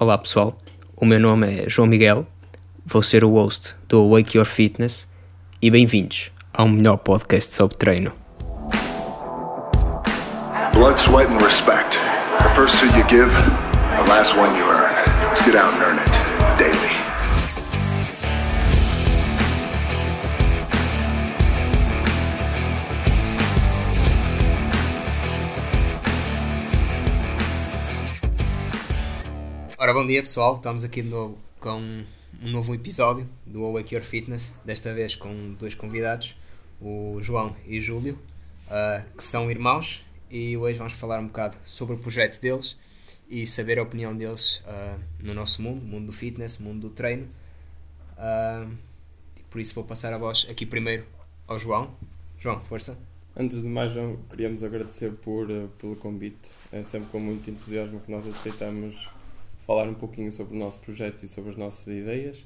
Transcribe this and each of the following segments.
Olá pessoal, o meu nome é João Miguel, vou ser o host do Wake Your Fitness e bem-vindos ao melhor podcast sobre treino. Blood, sweat, and respect. The first two you give, the last one you earn. Let's get out and earn it. Ora, bom dia pessoal, estamos aqui de novo com um novo episódio do Awake Your Fitness, desta vez com dois convidados, o João e o Júlio, uh, que são irmãos, e hoje vamos falar um bocado sobre o projeto deles e saber a opinião deles uh, no nosso mundo, mundo do fitness, mundo do treino. Uh, por isso vou passar a voz aqui primeiro ao João. João, força. Antes de mais, João, queríamos agradecer por, pelo convite. É sempre com muito entusiasmo que nós aceitamos falar um pouquinho sobre o nosso projeto e sobre as nossas ideias.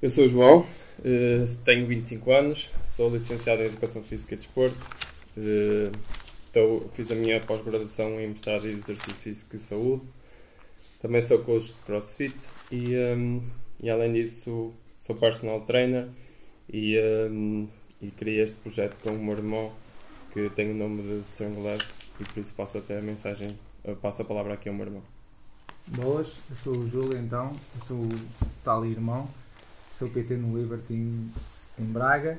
Eu sou o João, uh, tenho 25 anos, sou licenciado em Educação Física e Desporto, uh, então, fiz a minha pós-graduação em mestrado em Exercício Físico e Saúde. Também sou coach de CrossFit e, um, e além disso sou personal trainer e, um, e criei este projeto com o meu irmão que tem o nome de Strong Lab e por isso passo até a mensagem, passo a palavra aqui ao meu irmão. Boas, eu sou o Júlio então, eu sou o tal irmão, sou PT no Liberty em, em Braga,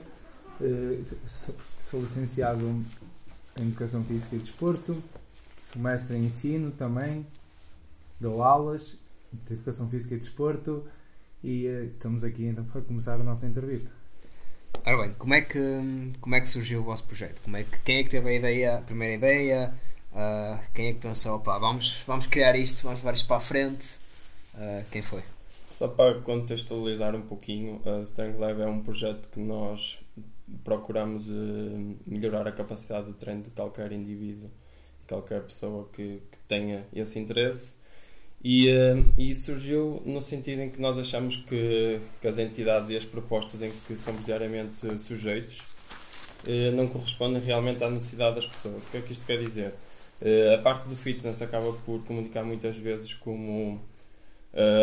uh, sou, sou licenciado em Educação Física e Desporto, sou mestre em Ensino também, dou aulas de Educação Física e Desporto e uh, estamos aqui então para começar a nossa entrevista. Ora bem, como é que, como é que surgiu o vosso projeto? Como é que, quem é que teve a ideia, a primeira ideia? Uh, quem é que pensou, pá, vamos, vamos criar isto, vamos levar isto para a frente? Uh, quem foi? Só para contextualizar um pouquinho, a Strength Lab é um projeto que nós procuramos uh, melhorar a capacidade de treino de qualquer indivíduo, qualquer pessoa que, que tenha esse interesse. E, uh, e surgiu no sentido em que nós achamos que, que as entidades e as propostas em que somos diariamente sujeitos uh, não correspondem realmente à necessidade das pessoas. O que é que isto quer dizer? A parte do fitness acaba por comunicar muitas vezes como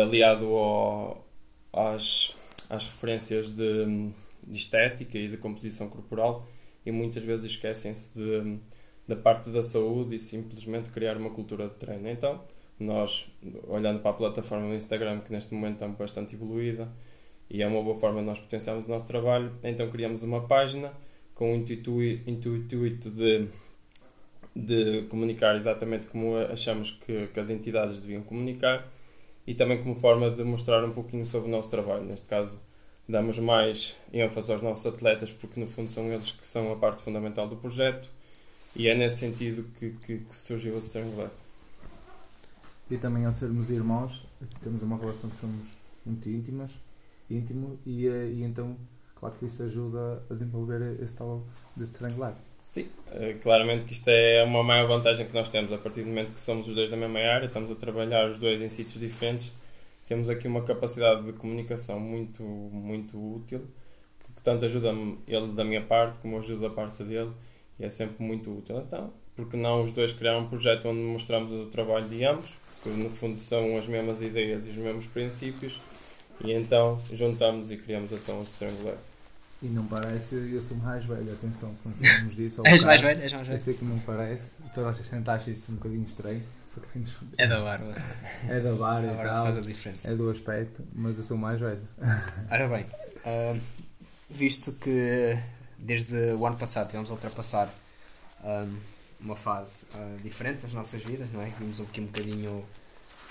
aliado ao, às, às referências de de estética e de composição corporal e muitas vezes esquecem-se da parte da saúde e simplesmente criar uma cultura de treino. Então, nós, olhando para a plataforma do Instagram, que neste momento está bastante evoluída e é uma boa forma de nós potenciarmos o nosso trabalho, então criamos uma página com o intuito de, de comunicar exatamente como achamos que, que as entidades deviam comunicar e também como forma de mostrar um pouquinho sobre o nosso trabalho. Neste caso, damos mais ênfase aos nossos atletas porque no fundo são eles que são a parte fundamental do projeto e é nesse sentido que, que, que surgiu a Strangular. E também ao sermos irmãos, temos uma relação que somos muito íntimas, íntimo e, eh, e então claro que isso ajuda a desenvolver esse tal de Strangular. Sim, eh, claramente que isto é uma maior vantagem que nós temos a partir do momento que somos os dois da mesma área, estamos a trabalhar os dois em sítios diferentes temos aqui uma capacidade de comunicação muito, muito útil, que tanto ajuda-me ele da minha parte, como ajuda da parte dele, e é sempre muito útil. Então, porque não os dois criar um projeto onde mostramos o trabalho de ambos, que no fundo são as mesmas ideias e os mesmos princípios, e então juntamos e criamos então o Strangular. E não parece, eu sou mais velho, atenção, falamos disso. és mais velho, és mais velho. Eu sei que não parece, toda a gente acha isso um bocadinho estranho. É da barba. É da barba e tal. faz a diferença. É do aspecto, mas eu sou mais velho. Ora bem, uh, visto que desde o ano passado tivemos a ultrapassar um, uma fase uh, diferente das nossas vidas, não é? Vimos aqui um bocadinho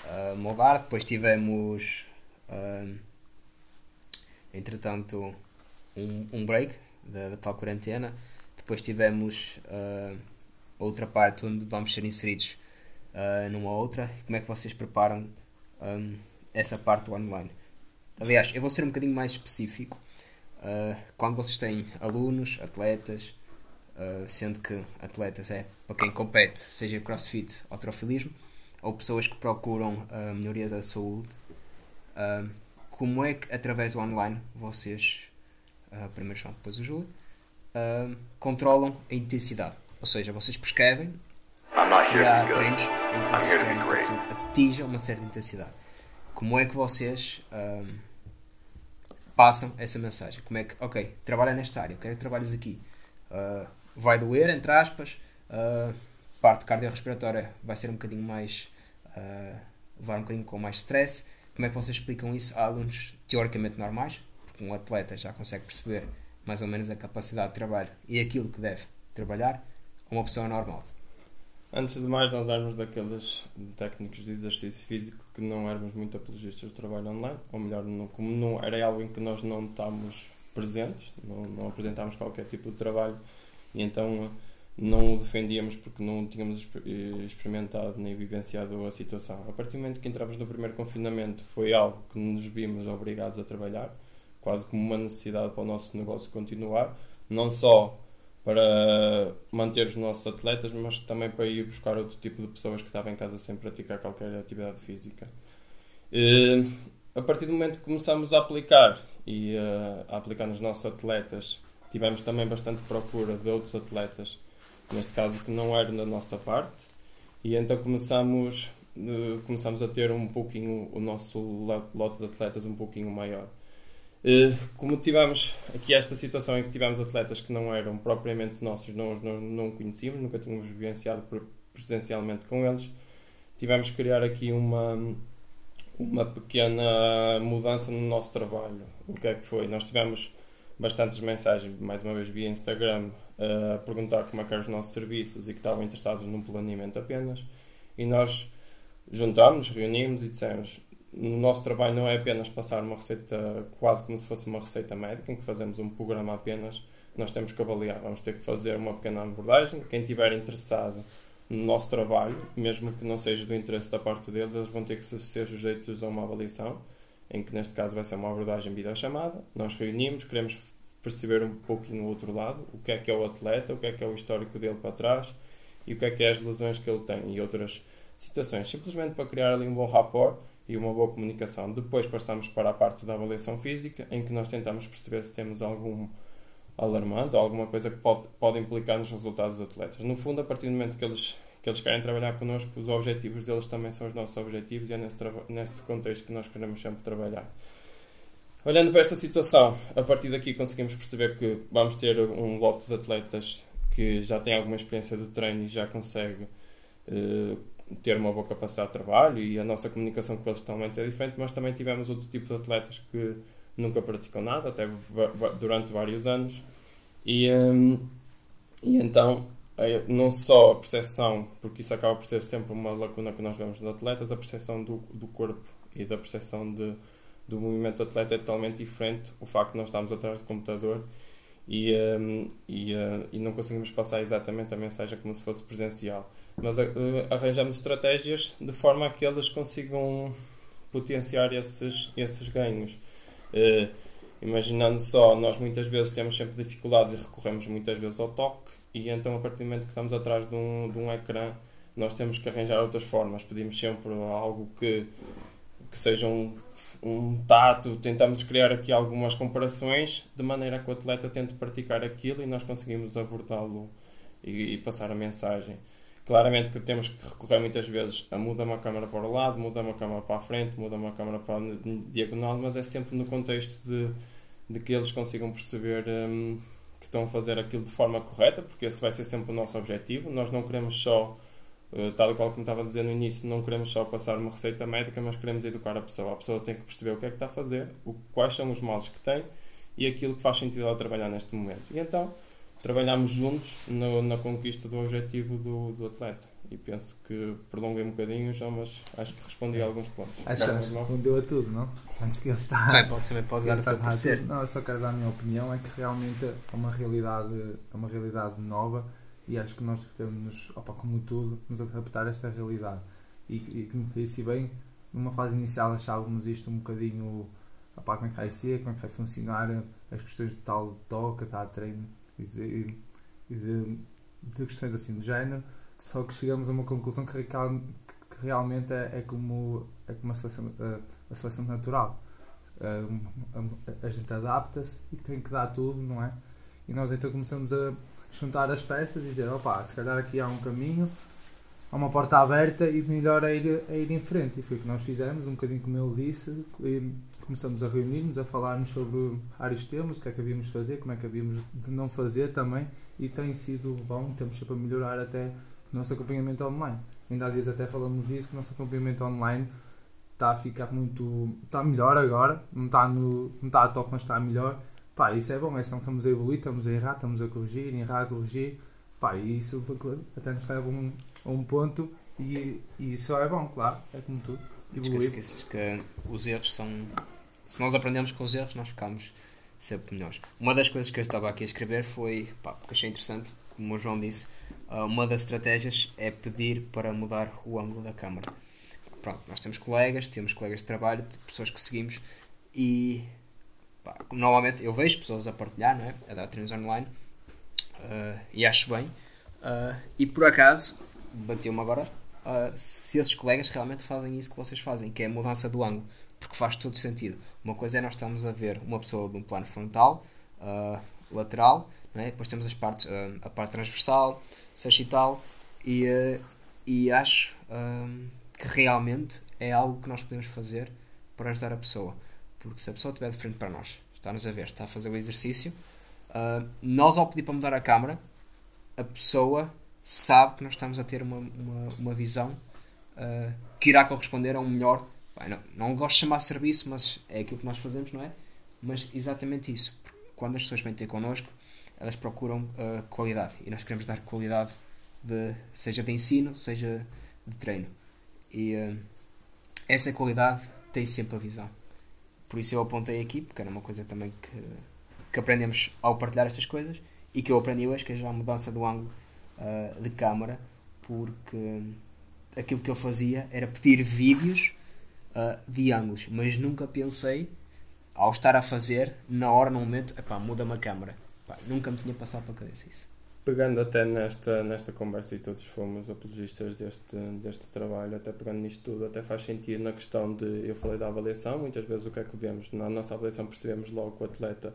uh, moldar, depois tivemos entretanto um, um break da, da, tal quarentena, depois tivemos outra parte onde vamos ser inseridos uh, numa outra? Como é que vocês preparam um, essa parte online? Aliás, eu vou ser um bocadinho mais específico. Uh, quando vocês têm alunos, atletas, uh, sendo que atletas é para quem compete, seja crossfit ou trofilismo, ou pessoas que procuram a melhoria da saúde, uh, como é que através do online vocês, primeiro João, depois o Júlio, controlam a intensidade? Ou seja, vocês prescrevem e há treinos em que vocês querem que atinja uma certa intensidade. como é que vocês ahm, passam essa mensagem? Como é que, ok, trabalha nesta área, eu quero que trabalhes aqui. Ah, vai doer, entre aspas, ah, parte cardiorrespiratória vai ser um bocadinho mais. ah, levar um bocadinho com mais stress. Como é que vocês explicam isso a alunos teoricamente normais? Um atleta já consegue perceber mais ou menos a capacidade de trabalho e aquilo que deve trabalhar a uma pessoa normal. Antes de mais, nós éramos daqueles técnicos de exercício físico que não éramos muito apologistas do trabalho online, ou melhor, não, como não era algo em que nós não estávamos presentes, não, não apresentámos qualquer tipo de trabalho, e então não o defendíamos porque não tínhamos eh, experimentado nem vivenciado a situação. A partir do momento que entramos no primeiro confinamento, foi algo que nos vimos obrigados a trabalhar, quase como uma necessidade para o nosso negócio continuar, não só para manter os nossos atletas, mas também para ir buscar outro tipo de pessoas que estavam em casa sem praticar qualquer atividade física. Eh, A partir do momento que começamos a aplicar e eh, a aplicar nos nossos atletas, tivemos também bastante procura de outros atletas, neste caso que não eram da nossa parte, e então começamos, eh, começamos a ter um pouquinho o nosso lo- lote de atletas um pouquinho maior. Eh, Como tivemos aqui esta situação em que tivemos atletas que não eram propriamente nossos, não os não, não conhecíamos, nunca tínhamos vivenciado pre- presencialmente com eles, tivemos que criar aqui uma, uma pequena mudança no nosso trabalho. O que é que foi? Nós tivemos bastantes mensagens, mais uma vez via Instagram, a perguntar como é que eram os nossos serviços e que estavam interessados num planeamento apenas. E nós juntámos, reunimos e dissemos: no nosso trabalho não é apenas passar uma receita, quase como se fosse uma receita médica, em que fazemos um programa apenas. Nós temos que avaliar, vamos ter que fazer uma pequena abordagem. Quem estiver interessado no nosso trabalho, mesmo que não seja do interesse da parte deles, eles vão ter que ser sujeitos a uma avaliação, em que neste caso vai ser uma abordagem videochamada. Nós reunimos, queremos perceber um pouquinho o outro lado, o que é que é o atleta, o que é que é o histórico dele para trás e o que é que é as lesões que ele tem e outras situações, simplesmente para criar ali um bom rapport e uma boa comunicação. Depois passamos para a parte da avaliação física, em que nós tentamos perceber se temos algum alarmante ou alguma coisa que pode, pode implicar nos resultados dos atletas. No fundo, a partir do momento que eles, que eles querem trabalhar connosco, os objetivos deles também são os nossos objetivos e é nesse, nesse contexto que nós queremos sempre trabalhar. Olhando para esta situação, a partir daqui conseguimos perceber que vamos ter um lote de atletas que já tem alguma experiência de treino e já consegue eh, ter uma boa capacidade de trabalho e a nossa comunicação com eles também é diferente, mas também tivemos outro tipo de atletas que nunca praticam nada, até durante vários anos. E, hum, e então, não só a percepção, porque isso acaba por ser sempre uma lacuna que nós vemos dos atletas, a percepção do, do corpo e da percepção de, do movimento do atleta é totalmente diferente. O facto de nós estarmos atrás do computador e, hum, e, eh, e não conseguimos passar exatamente a mensagem como se fosse presencial. Mas eh, arranjamos estratégias de forma a que eles consigam potenciar esses, esses ganhos. Eh, imaginando só, nós muitas vezes temos sempre dificuldades e recorremos muitas vezes ao toque, e então a partir do momento que estamos atrás de um, de um ecrã, nós temos que arranjar outras formas. Pedimos sempre algo que, que seja um, um tato, tentamos criar aqui algumas comparações, de maneira que o atleta tente praticar aquilo e nós conseguimos abordá-lo e, e passar a mensagem. Claramente que temos que recorrer muitas vezes a muda uma câmara para o lado, muda uma câmara para a frente, muda uma câmara para a diagonal, mas é sempre no contexto de, de que eles consigam perceber hum, que estão a fazer aquilo de forma correta, porque esse vai ser sempre o nosso objetivo. Nós não queremos só, eh, tal e qual como estava a dizer no início, não queremos só passar uma receita médica, mas queremos educar a pessoa. A pessoa tem que perceber o que é que está a fazer, o, quais são os males que tem e aquilo que faz sentido ela trabalhar neste momento. E então trabalhamos juntos no- na conquista do objetivo do, do atleta. E penso que prolonguei um bocadinho já, mas acho que respondi a alguns pontos. Acho que respondeu a tudo, não? Acho que ele está. Também pode, também pode dar o teu a parecer. Não, eu só quero dar a minha opinião, é que realmente é uma realidade, é uma realidade nova e acho que nós temos, opa, como tudo, nos adaptar a esta realidade. E, e como disse bem, numa fase inicial achávamos isto um bocadinho opa, como é que vai ser, como é que vai funcionar, as questões de tal toca, tal treino e de, e de, de questões assim do género. Só que chegamos a uma conclusão que, que realmente é, é como, é como a, seleção, a, seleção natural. A, a gente adapta-se e tem que dar tudo, não é? E nós então começamos a juntar as peças e dizer, opa, se calhar aqui há um caminho, há uma porta aberta e melhor é ir, é ir em frente. E foi o que nós fizemos, um bocadinho como ele disse. E começamos a reunir-nos, a falarmos sobre vários temas, o que é que havíamos de fazer, como é que havíamos de não fazer também. E tem sido bom, temos sempre a melhorar até o nosso acompanhamento online. Ainda há dias até falamos disso, que o nosso acompanhamento online está a ficar muito. está melhor agora, não está, no, não está a top, mas está melhor. Pá, isso é bom, é senão estamos a evoluir, estamos a errar, estamos a corrigir, errar, a corrigir. Pá, e isso até nos leva a um, a um ponto e, e isso é bom, claro, é como tudo. Evoluir. Esqueças que os erros são. Se nós aprendemos com os erros, nós ficamos sempre melhores. Uma das coisas que eu estava aqui a escrever foi, pá, porque achei interessante, como o João disse, ah, uma das estratégias é pedir para mudar o ângulo da câmara. Pronto, nós temos colegas, temos colegas de trabalho, pessoas que seguimos e pá, normalmente eu vejo pessoas a partilhar, não é? a dar treinos online uh, e acho bem. Uh, e por acaso, bateu-me agora, uh, se esses colegas realmente fazem isso que vocês fazem, que é a mudança do ângulo, porque faz todo sentido. Uma coisa é nós estamos a ver uma pessoa de um plano frontal, lateral, é? depois temos as partes, a parte transversal, sagital, e, e acho que realmente é algo que nós podemos fazer para ajudar a pessoa. Porque se a pessoa estiver de frente para nós, está-nos a ver, está a fazer o exercício, uh, nós ao pedir para mudar a câmera, a pessoa sabe que nós estamos a ter uma, uma, uma visão uh, que irá corresponder a um melhor. Não, não gosto de chamar serviço, mas é aquilo que nós fazemos, não é? Mas exatamente isso. Quando as pessoas vêm ter connosco, elas procuram uh, qualidade e nós queremos dar qualidade, de, seja de ensino, seja de treino. E uh, essa qualidade tem sempre a visão. Por isso eu apontei aqui, porque era uma coisa também que, que aprendemos ao partilhar estas coisas e que eu aprendi hoje, que é já a mudança do ângulo uh, de câmara, porque aquilo que eu fazia era pedir vídeos uh, de ângulos, mas nunca pensei, ao estar a fazer, na hora, no momento, muda-me a câmara. nunca me tinha passado para a cabeça isso pegando até nesta, nesta conversa e todos fomos apologistas deste, deste trabalho, até pegando nisto tudo, até faz sentido na questão de, eu falei da avaliação, muitas vezes o que é que vemos? Na nossa avaliação percebemos logo que o atleta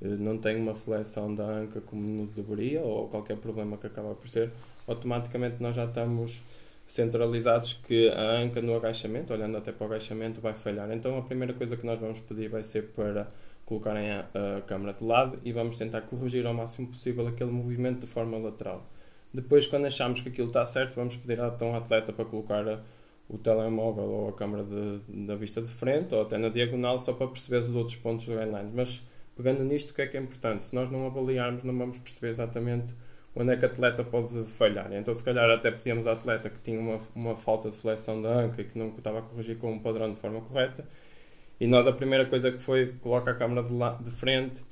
eh, não tem uma flexão da anca como deveria, ou qualquer problema que acaba por ser, automaticamente nós já estamos centralizados que a anca no agachamento, olhando até para o agachamento, vai falhar. Então a primeira coisa que nós vamos pedir vai ser para colocarem a, a câmera de lado e vamos tentar corrigir ao máximo possível aquele movimento de forma lateral. Depois, quando achamos que aquilo está certo, vamos pedir então atleta para colocar a, o telemóvel ou a câmera de, da vista de frente ou até na diagonal só para perceber os outros pontos do guideline. Mas pegando nisto, o que é que é importante? Se nós não avaliarmos, não vamos perceber exatamente onde é que o atleta pode falhar. Então, se calhar, até pedíamos ao atleta que tinha uma, uma falta de flexão da anca e que não estava a corrigir com um padrão de forma correta e nós a primeira coisa que foi coloca a câmera de, la, de frente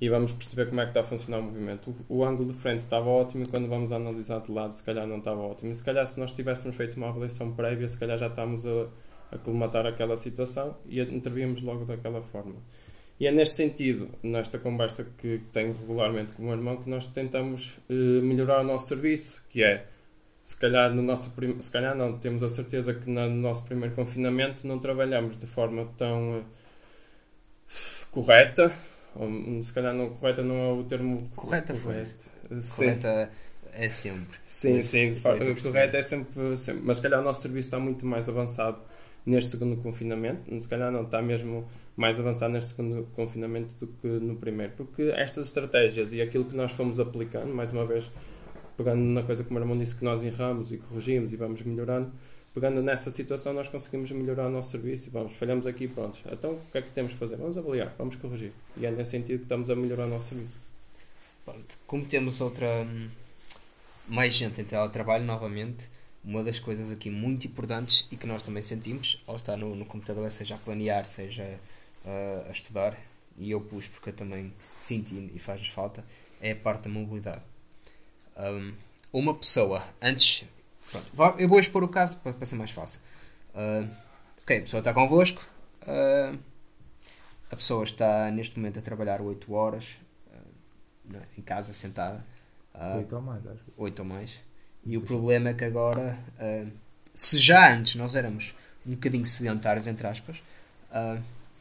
e vamos perceber como é que está a funcionar o movimento. O, o, ângulo de frente estava ótimo e quando vamos analisar de lado se calhar não estava ótimo. E se calhar se nós tivéssemos feito uma avaliação prévia, se calhar já estamos a, a colmatar aquela situação e intervíamos logo daquela forma. E é neste sentido, nesta conversa que tenho regularmente com o meu irmão, que nós tentamos eh, melhorar o nosso serviço, que é se calhar no nosso se calhar não temos a certeza que no nosso primeiro confinamento não trabalhamos de forma tão uh, correta ou se calhar não correta não é o termo correta correto. correta é sempre. Sim sim correta é sempre, sempre mas se calhar o nosso serviço está muito mais avançado neste segundo confinamento se calhar não está mesmo mais avançado neste segundo confinamento do que no primeiro porque estas estratégias e aquilo que nós fomos aplicando mais uma vez pegando na coisa que o irmão disse que nós erramos e corrigimos e vamos melhorando, pegando nessa situação nós conseguimos melhorar o nosso serviço e vamos, falhamos aqui pronto. Então o que é que temos que fazer? Vamos avaliar, vamos corrigir. E é nesse sentido que estamos a melhorar o nosso serviço. Pronto. Como temos outra mais gente em teletrabalho novamente, uma das coisas aqui muito importantes e que nós também sentimos ao estar no, no computador, seja a planear, seja uh, a estudar, e eu pus porque eu também sinto e faz falta, é a parte da mobilidade um, uma pessoa, antes. Pronto, eu vou expor o caso para, para ser mais fácil. Uh, ok, a pessoa está convosco. Uh, a pessoa está neste momento a trabalhar 8 horas uh, em casa, sentada. Uh, 8 ou mais, acho. 8 ou mais. E o problema é que agora, se já antes nós éramos um bocadinho sedentários, entre aspas,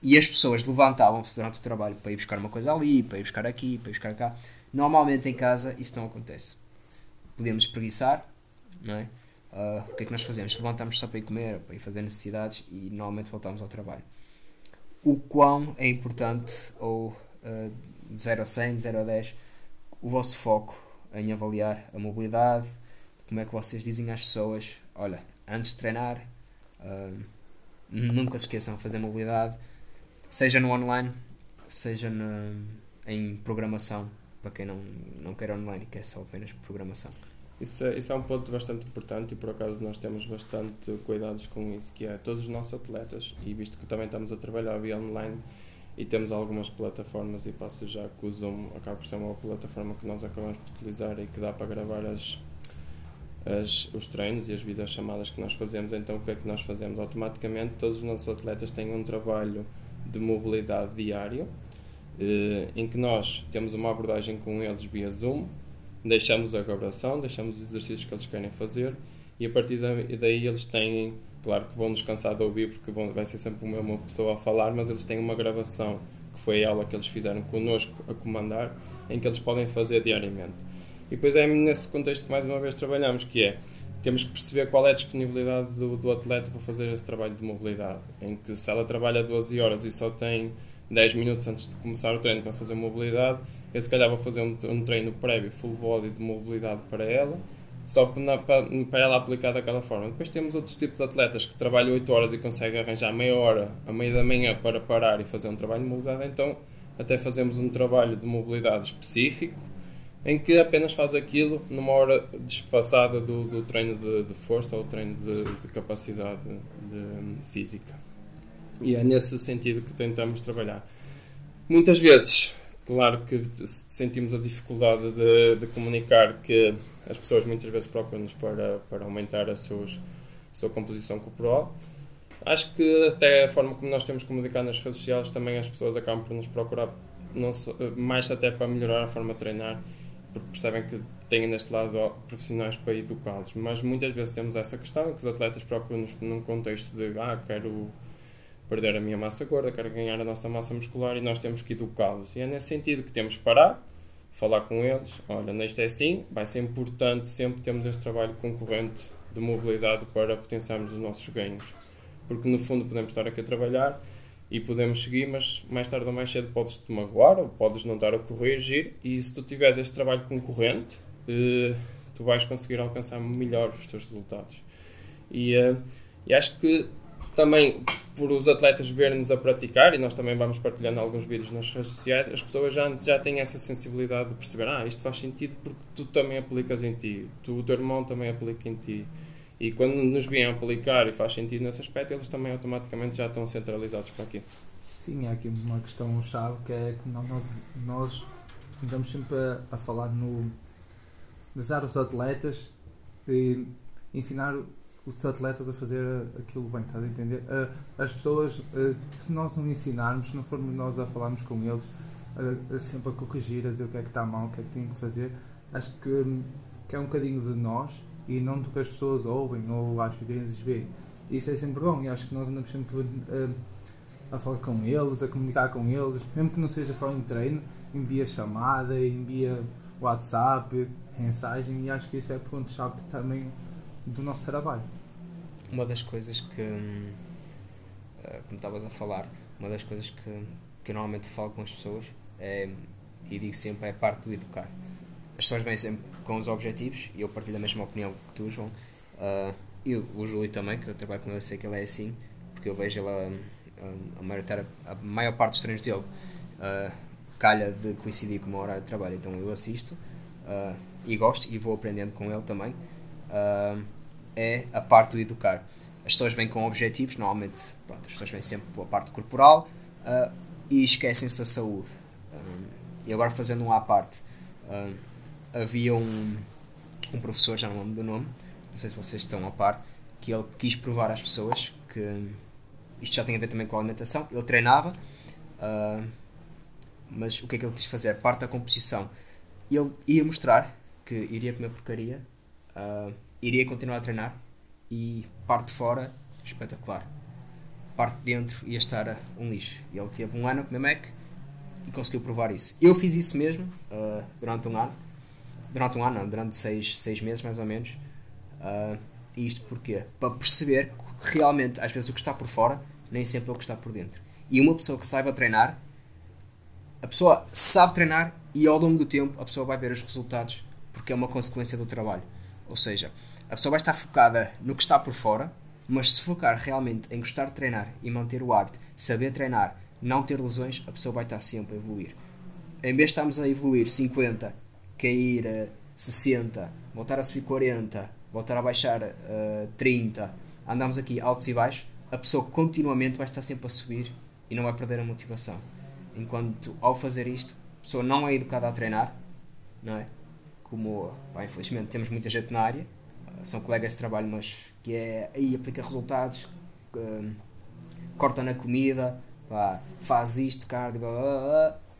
e as pessoas levantavam-se durante o trabalho para ir buscar uma coisa ali, para ir buscar aqui, para ir buscar cá. Normalmente em casa isso não acontece podemos espreguiçar, não é? uh, o que é que nós fazemos? Levantamos só para ir comer, para ir fazer necessidades e normalmente voltamos ao trabalho. O quão é importante, ou uh, de 0 a 100, de 0 a 10, o vosso foco em avaliar a mobilidade, como é que vocês dizem às pessoas, olha, antes de treinar, uh, nunca se esqueçam de fazer mobilidade, seja no online, seja no, em programação, para quem não, não quer online e quer só apenas programação. Isso é, isso é um ponto bastante importante e por acaso nós temos bastante cuidados com isso, que é todos os nossos atletas, e visto que também estamos a trabalhar via online e temos algumas plataformas, e passo já que o Zoom acaba por ser uma plataforma que nós acabamos de utilizar e que dá para gravar as, as, os treinos e as videochamadas que nós fazemos, então o que é que nós fazemos? Automaticamente todos os nossos atletas têm um trabalho de mobilidade diário, eh, em que nós temos uma abordagem com eles via Zoom, deixamos a gravação, deixamos os exercícios que eles querem fazer e a partir daí eles têm, claro que vão descansar de ouvir porque vão, vai ser sempre uma pessoa a falar, mas eles têm uma gravação que foi a aula que eles fizeram connosco a comandar, em que eles podem fazer diariamente. E depois é nesse contexto que mais uma vez trabalhamos, que é temos que perceber qual é a disponibilidade do, do atleta para fazer esse trabalho de mobilidade, em que se ela trabalha 12 horas e só tem 10 minutos antes de começar o treino para fazer mobilidade, eu se calhar vou fazer um, um treino prévio, full body de mobilidade para ela, só para, para, ela aplicar daquela forma. Depois temos outros tipos de atletas que trabalham 8 horas e conseguem arranjar meia hora, a meia da manhã, para parar e fazer um trabalho de mobilidade. Então, até fazemos um trabalho de mobilidade específico, em que apenas faz aquilo numa hora desfaçada do, do treino de, de, força ou treino de, de capacidade de, física. E é nesse sentido que tentamos trabalhar. Muitas vezes Claro que sentimos a dificuldade de, de, comunicar que as pessoas muitas vezes procuram-nos para, para aumentar a, seus, a sua composição corporal. Acho que até a forma como nós temos comunicado nas redes sociais também as pessoas acabam por nos procurar não mais até para melhorar a forma de treinar, porque percebem que têm neste lado profissionais para educá-los. Mas muitas vezes temos essa questão que os atletas procuram-nos num contexto de ah, quero perder a minha massa gorda, quero ganhar a nossa massa muscular e nós temos que educá-los. E é nesse sentido que temos que parar, falar com eles, olha, neste é assim, vai ser importante sempre termos este trabalho concorrente de mobilidade para potenciarmos os nossos ganhos. Porque no fundo podemos estar aqui a trabalhar e podemos seguir, mas mais tarde ou mais cedo podes-te magoar ou podes não estar a corrigir e se tu tiveres este trabalho concorrente, eh, tu vais conseguir alcançar melhor os teus resultados. E, eh, e acho que também por os atletas verem-nos a praticar, e nós também vamos partilhando alguns vídeos nas redes sociais, as pessoas já, já têm essa sensibilidade de perceber, ah, isto faz sentido porque tu também aplicas em ti, tu, o teu irmão também aplica em ti. E quando nos vêm aplicar e faz sentido nesse aspecto, eles também automaticamente já estão centralizados para aqui. Sim, há aqui uma questão-chave que é que nós, nós estamos sempre a, a falar no usar os atletas e ensinar os atletas a fazer aquilo bem, estás a entender? As pessoas, se nós não ensinarmos, se não formos nós a falarmos com eles, sempre a corrigir, a dizer o que é que está mal, o que é que têm que fazer, acho que, que é um bocadinho de nós e não do que as pessoas ouvem ou às vezes veem. Isso é sempre bom e acho que nós andamos sempre a, a falar com eles, a comunicar com eles, mesmo que não seja só em treino, envia chamada, envia WhatsApp, mensagem e acho que isso é ponto-chave também do nosso trabalho. Uma das coisas que, eh, como estavas a falar, uma das coisas que, que normalmente falo com as pessoas é, e digo sempre, é a parte do educar. As pessoas vêm sempre com os objetivos e eu partilho a mesma opinião que tu, João. Uh, e o Júlio também, que eu trabalho com ele, eu sei que ele é assim, porque eu vejo ele a, a, a, maior, a maior parte dos treinos dele uh, calha de coincidir com o meu horário de trabalho, então eu assisto uh, e gosto e vou aprendendo com ele também uh, é a parte do educar. As pessoas vêm com objetivos, normalmente pronto, as pessoas vêm sempre pela parte corporal e esquecem-se da saúde. E agora fazendo um à parte, havia um, um professor, já não lembro do nome, não sei se vocês estão a par, que ele quis provar às pessoas que isto já tem a ver também com a alimentação. Ele treinava, mas o que é que ele quis fazer? Parte da composição. Ele ia mostrar que iria comer porcaria Uh, iria continuar a treinar e parte de fora, espetacular. Parte de dentro ia estar um lixo. Ele teve um ano a comer Mac e conseguiu provar isso. Eu fiz isso mesmo uh, durante um ano. Durante um ano, não, durante seis, seis meses mais ou menos. Uh, isto porquê? Para perceber que realmente, às vezes, o que está por fora nem sempre é o que está por dentro. E uma pessoa que saiba treinar, a pessoa sabe treinar e ao longo do tempo a pessoa vai ver os resultados porque é uma consequência do trabalho. Ou seja, a pessoa vai estar focada no que está por fora, mas se focar realmente em gostar de treinar e manter o hábito, saber treinar, não ter lesões, a pessoa vai estar sempre a evoluir. Em vez de estarmos a evoluir 50, cair a 60, voltar a subir 40, voltar a baixar uh, 30, andamos aqui altos e baixos, a pessoa continuamente vai estar sempre a subir e não vai perder a motivação. Enquanto ao fazer isto, a pessoa não é educada a treinar, não é? Como, pá, infelizmente, temos muita gente na área, são colegas de trabalho, mas que é aí aplica resultados, uh, corta na comida, pá, faz isto, cardio,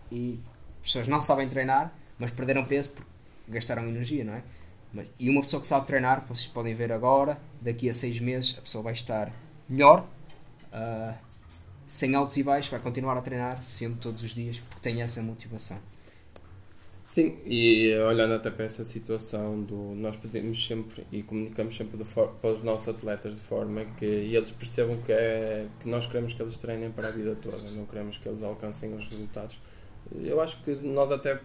e as pessoas não sabem treinar, mas perderam peso porque gastaram energia, não é? Mas, e uma pessoa que sabe treinar, vocês podem ver agora, daqui a seis meses a pessoa vai estar melhor, uh, sem altos e baixos, vai continuar a treinar sempre, todos os dias, porque tem essa motivação. Sim, e olhando até para essa situação do nós pedimos sempre e comunicamos sempre de for, para os nossos atletas de forma que eles percebam que, é, que nós queremos que eles treinem para a vida toda, não queremos que eles alcancem os resultados. Eu acho que nós até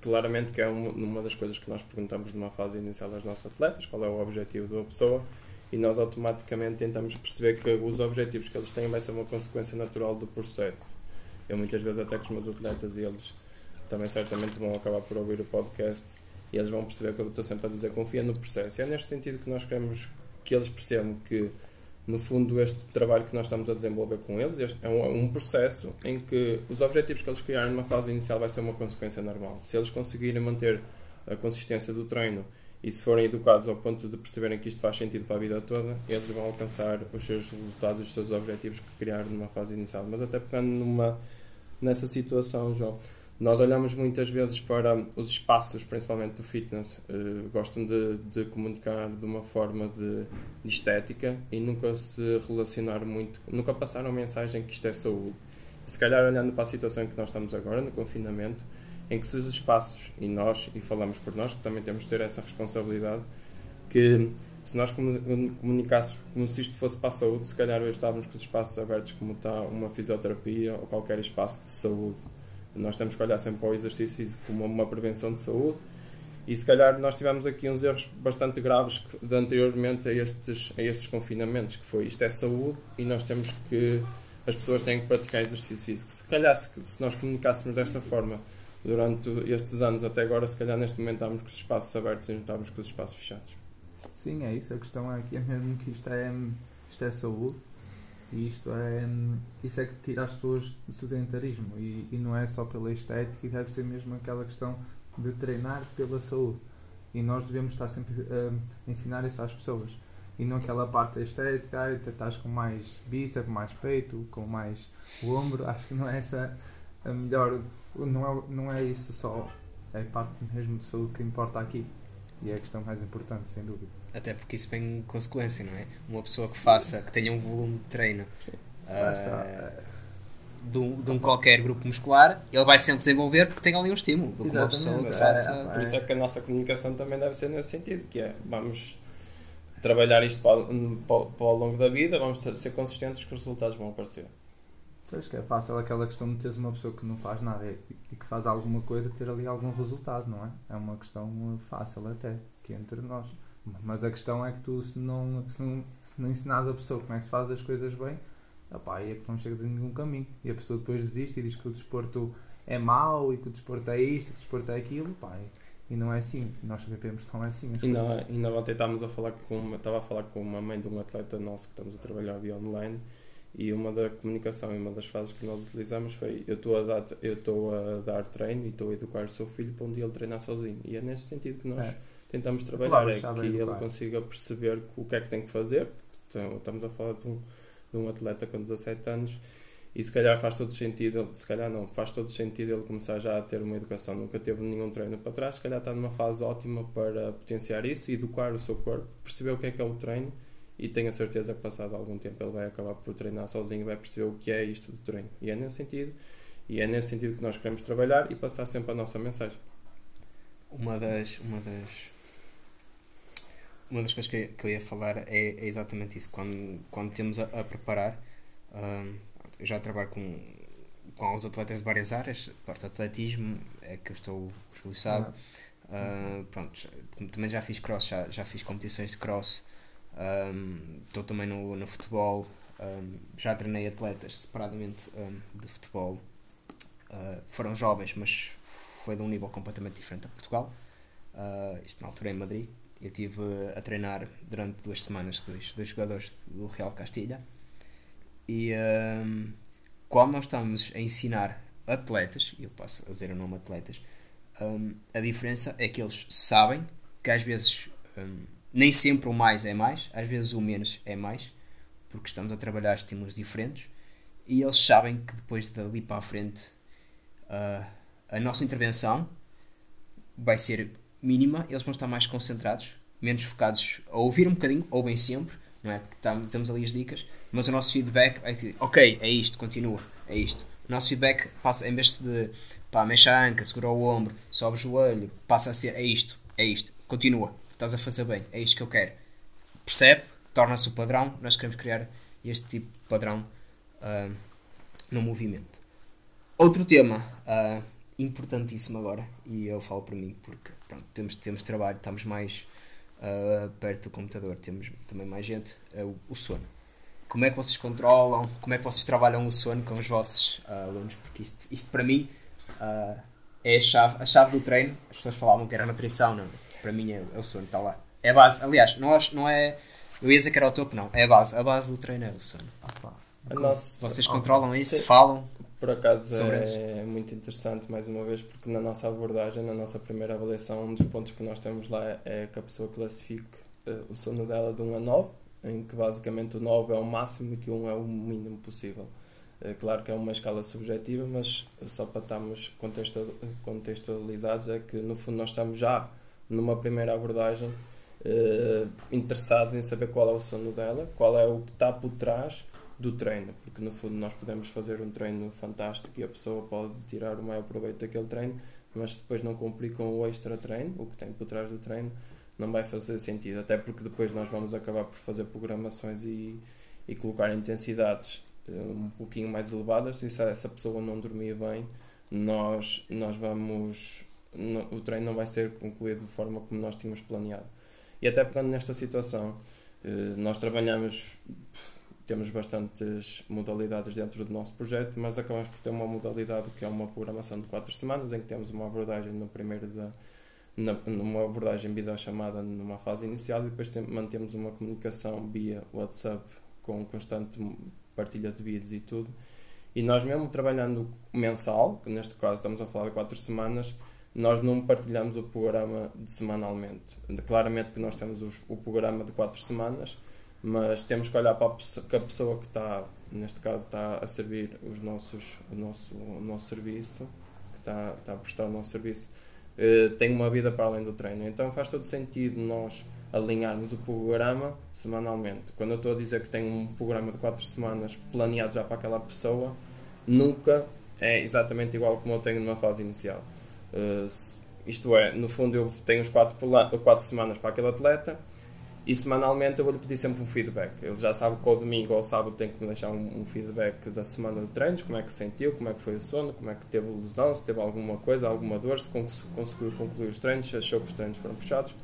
claramente que é uma das coisas que nós perguntamos numa fase inicial aos nossos atletas, qual é o objetivo da pessoa, e nós automaticamente tentamos perceber que os objetivos que eles têm vai ser uma consequência natural do processo. Eu muitas vezes até com os meus atletas e eles também certamente vão acabar por ouvir o podcast e eles vão perceber que eu estou sempre a dizer confia no processo. E é neste sentido que nós queremos que eles percebam que no fundo, este trabalho que nós estamos a desenvolver com eles é um, um, processo em que os objetivos que eles criaram numa fase inicial vai ser uma consequência normal. Se eles conseguirem manter a consistência do treino e se forem educados ao ponto de perceberem que isto faz sentido para a vida toda, eles vão alcançar os seus resultados, os seus objetivos que criaram numa fase inicial. Mas até pegando numa, nessa situação, João, nós olhamos muitas vezes para os espaços, principalmente do fitness, uh, gostam de, de, comunicar de uma forma de, de, estética e nunca se relacionar muito, nunca passaram a mensagem que isto é saúde. Se calhar olhando para a situação que nós estamos agora, no confinamento, em que se os espaços, e nós, e falamos por nós, que também temos de ter essa responsabilidade, que se nós comunicássemos como se isto fosse para a saúde, se calhar hoje estávamos com os espaços abertos como está uma fisioterapia ou qualquer espaço de saúde nós temos que olhar sempre para o exercício físico como uma prevenção de saúde e se calhar nós tivemos aqui uns erros bastante graves de anteriormente a estes, a estes confinamentos, que foi isto é saúde e nós temos que as pessoas têm que praticar exercício físico. Se calhar se, se nós comunicássemos desta forma durante estes anos até agora, se calhar neste momento estávamos com os espaços abertos e não estávamos com os espaços fechados. Sim, é isso. A questão aqui é mesmo que isto é, isto é saúde e isto é, isso é que tira as pessoas do sedentarismo e, e não é só pela estética, deve ser mesmo aquela questão de treinar pela saúde. E nós devemos estar sempre a ensinar isso às pessoas. E não aquela parte estética, ah, estás com mais bíceps, mais peito, com mais o ombro. Acho que não é essa a melhor. Não é, não é isso só. É a parte mesmo de saúde que importa aqui. E é a questão mais importante, sem dúvida. Até porque isso vem consequência, não é? Uma pessoa que faça, que tenha um volume de treino uh, de, um, de, um, qualquer grupo muscular, ele vai sempre desenvolver porque tem ali um estímulo do que uma pessoa que faça. É, é, Por isso é que a nossa comunicação também deve ser nesse sentido, que é vamos trabalhar isto para, para, para ao longo da vida, vamos ser consistentes que os resultados vão aparecer. Acho que é fácil aquela questão de teres uma pessoa que não faz nada e que faz alguma coisa ter ali algum resultado, não é? É uma questão fácil até, que é entre nós. Mas a questão é que tu, se não, se não, se não ensinares a pessoa como é que se faz as coisas bem, opá, aí é que não chega de nenhum caminho. E a pessoa depois desiste e diz que o desporto é mau e que o desporto é isto, que o desporto é aquilo, pá, e não é assim. Nós sabemos que não é assim. Ainda, ainda ontem estávamos a falar com uma, estava a falar com uma mãe de um atleta nosso que estamos a trabalhar via online e uma da comunicação e uma das fases que nós utilizamos foi eu estou a dar eu estou a dar treino e estou a educar o seu filho para um dia ele treinar sozinho e é neste sentido que nós é tentamos trabalhar é que ele consiga perceber o que é que tem que fazer. Então, estamos a falar de um, de um atleta com 17 anos e se calhar faz todo sentido, se calhar não, faz todo sentido ele começar já a ter uma educação, nunca teve nenhum treino para trás, se calhar está numa fase ótima para potenciar isso, educar o seu corpo, perceber o que é que é o treino e tenho a certeza que passado algum tempo ele vai acabar por treinar sozinho e vai perceber o que é isto do treino. E é nesse sentido, e é nesse sentido que nós queremos trabalhar e passar sempre a nossa mensagem. Uma das, uma das uma das coisas que, que eu ia falar é, é exatamente isso. Quando, quando temos a, a preparar, um, eu já trabalho com, com os atletas de várias áreas, parte do atletismo, é que eu estou, o sabe. Uh, pronto, também já fiz cross, já, já fiz competições de cross, um, estou também no, no futebol, um, já treinei atletas separadamente um, de futebol. Uh, foram jovens, mas foi de um nível completamente diferente a Portugal. Uh, isto na altura em Madrid. Eu estive a treinar durante duas semanas dois, dois jogadores do Real Castilha. E um, quando nós estamos a ensinar atletas, e eu passo a dizer o nome atletas, um, a diferença é que eles sabem que às vezes um, nem sempre o mais é mais, às vezes o menos é mais, porque estamos a trabalhar estímulos diferentes e eles sabem que depois dali para a frente uh, a nossa intervenção vai ser mínima, eles vão estar mais concentrados, menos focados a ouvir um bocadinho, ou bem sempre, não é? Porque estamos, temos ali as dicas, mas o nosso feedback é que, ok, é isto, continua, é isto. O nosso feedback passa, em vez de pá, mexe a anca, segura o ombro, sobe o joelho, passa a ser, é isto, é isto, continua, estás a fazer bem, é isto que eu quero. Percebe? Torna-se o padrão, nós queremos criar este tipo de padrão uh, no movimento. Outro tema, uh, importantíssimo agora, e eu falo para mim porque pronto, temos, temos trabalho, estamos mais uh, perto do computador, temos também mais gente, é o, sono. Como é que vocês controlam, como é que vocês trabalham o sono com os vossos uh, alunos? Porque isto, isto para mim uh, é a chave, a chave do treino. As pessoas falavam que era a nutrição, não. Para mim é, é o sono, está lá. É a base, aliás, não, não é. Eu ia dizer que era o topo, não. É a base. A base do treino é o sono. Nossa, vocês controlam isso, sim. falam. Por acaso é muito interessante, mais uma vez, porque na nossa abordagem, na nossa primeira avaliação, um dos pontos que nós temos lá é que a pessoa classifique uh, o sono dela de 1 a 9, em que basicamente o 9 é o máximo e que o 1 é o mínimo possível. Uh, claro que é uma escala subjetiva, mas só para estarmos contextualizados, é que no fundo nós estamos já numa primeira abordagem uh, interessados em saber qual é o sono dela, qual é o que está por trás do treino, porque no fundo nós podemos fazer um treino fantástico e a pessoa pode tirar o maior proveito daquele treino, mas depois não cumprir com o extra treino, o que tem por trás do treino, não vai fazer sentido, até porque depois nós vamos acabar por fazer programações e, e colocar intensidades eh, um pouquinho mais elevadas, e se essa pessoa não dormir bem, nós, nós vamos. o treino não vai ser concluído de forma como nós tínhamos planeado. E até pegando nesta situação, eh, nós trabalhamos temos bastantes modalidades dentro do nosso projeto, mas acabamos por ter uma modalidade que é uma programação de 4 semanas, em que temos uma abordagem no primeiro da numa abordagem chamada numa fase inicial e depois tem, mantemos uma comunicação via WhatsApp com constante partilha de vídeos e tudo. E nós mesmo trabalhando mensal, que neste caso estamos a falar de 4 semanas, nós não partilhamos o programa de semanalmente. Claramente que nós temos os, o programa de 4 semanas, mas temos que olhar para a pessoa, que a pessoa que está, neste caso, está a servir os nossos, o, nosso, o nosso serviço, que está, está a prestar o nosso serviço, uh, tem uma vida para além do treino. Então faz todo sentido nós alinharmos o programa semanalmente. Quando eu estou a dizer que tenho um programa de 4 semanas planeado já para aquela pessoa, nunca é exatamente igual como eu tenho numa fase inicial. Uh, isto é, no fundo eu tenho os 4 quatro semanas para aquele atleta, e semanalmente eu vou-lhe pedir sempre um feedback. Ele já sabe que ao domingo ou ao sábado tem que me deixar um, um, feedback da semana de treinos, como é que se sentiu, como é que foi o sono, como é que teve lesão, se teve alguma coisa, alguma dor, se conseguiu concluir os treinos, se achou que os treinos foram puxados.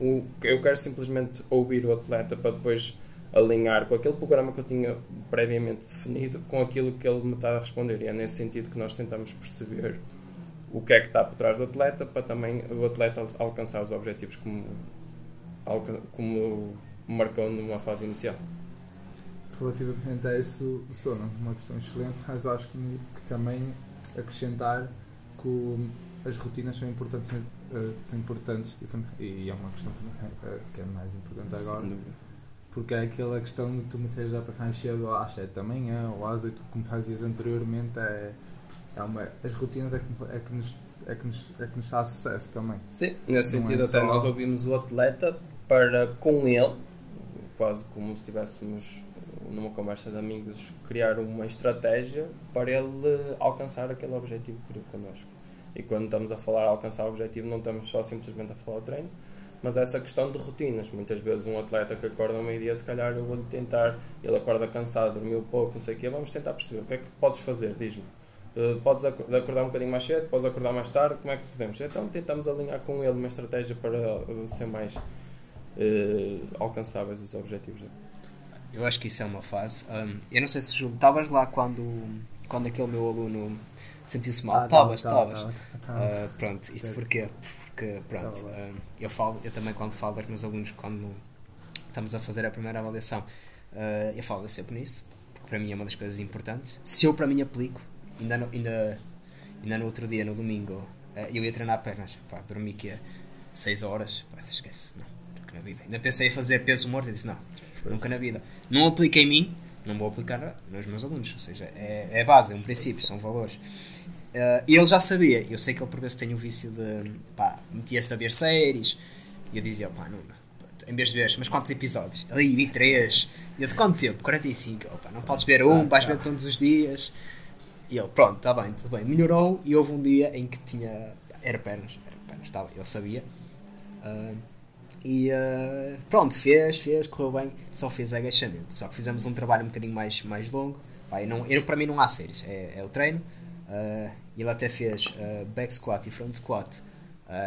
O, eu quero simplesmente ouvir o atleta para depois alinhar com aquele programa que eu tinha previamente definido com aquilo que ele me está a responder. E é nesse sentido que nós tentamos perceber o que é que está por trás do atleta para também o atleta alcançar os objetivos como como marcou numa fase inicial. Relativamente a isso, sono, uma questão excelente, mas eu acho que, que também acrescentar que o, as rotinas são importantes, uh, são importantes e, e, é uma questão que é mais importante agora. Porque é aquela questão de tu meteres já para mais cedo às 7 da manhã ou às 8, como fazias anteriormente, é, é uma, as rotinas é que, é que nos é que nos, é que nos dá sucesso também. Sim, nesse não sentido, é até só... nós ouvimos o atleta para com ele, quase como se estivéssemos numa conversa de amigos, criar uma estratégia para ele alcançar aquele objetivo que criou connosco. E quando estamos a falar alcançar o objetivo, não estamos só simplesmente a falar o treino, mas essa questão de rotinas. Muitas vezes um atleta que acorda ao meio-dia, se calhar eu vou-lhe tentar, ele acorda cansado, dormiu pouco, não sei o quê, vamos tentar perceber o que é que podes fazer, diz-me. Uh, podes ac acordar um bocadinho mais cedo, podes acordar mais tarde, como é que podemos? Então tentamos alinhar com ele uma estratégia para uh, ser mais uh, alcançáveis os objetivos dele. Eu acho que isso é uma fase. Um, eu não sei se Júlio, estavas lá quando, quando aquele meu aluno sentiu-se mal? Ah, Estavas, tava, estavas. tava, tava. Uh, pronto, isto porquê? Porque, pronto, uh, eu, falo, eu também quando falo aos meus alunos, quando estamos a fazer a primeira avaliação, uh, eu falo sempre nisso, porque para mim é uma das coisas importantes. Se eu para mim aplico, ainda no, ainda, ainda no outro dia, no domingo, uh, eu ia treinar pernas, pá, dormi que 6 horas, pá, esquece, não, nunca na vida. Ainda pensei em fazer peso morto e disse, não, nunca na vida. Não apliquei em mim, não vou aplicar nos meus alunos, ou seja, é, é base, é um princípio, são valores. Uh, e ele já sabia, eu sei que ele por vezes tem o vício de pá, metia-se a ver séries e eu dizia, pá, não, em vez de ver, mas quantos episódios? Ali vi 3, e eu de quanto tempo? 45, opa, não podes ver um, vais ver todos os dias. E ele, pronto, está bem, tudo bem, melhorou e houve um dia em que tinha, era pernas, era pernas, estava, ele sabia. Uh, e uh, pronto, fez, fez, correu bem, só fez agachamento. Só que fizemos um trabalho um bocadinho mais, mais longo. Pá, não, eu, para mim não há séries, é, é o treino. Uh, ele até fez uh, back squat e front squat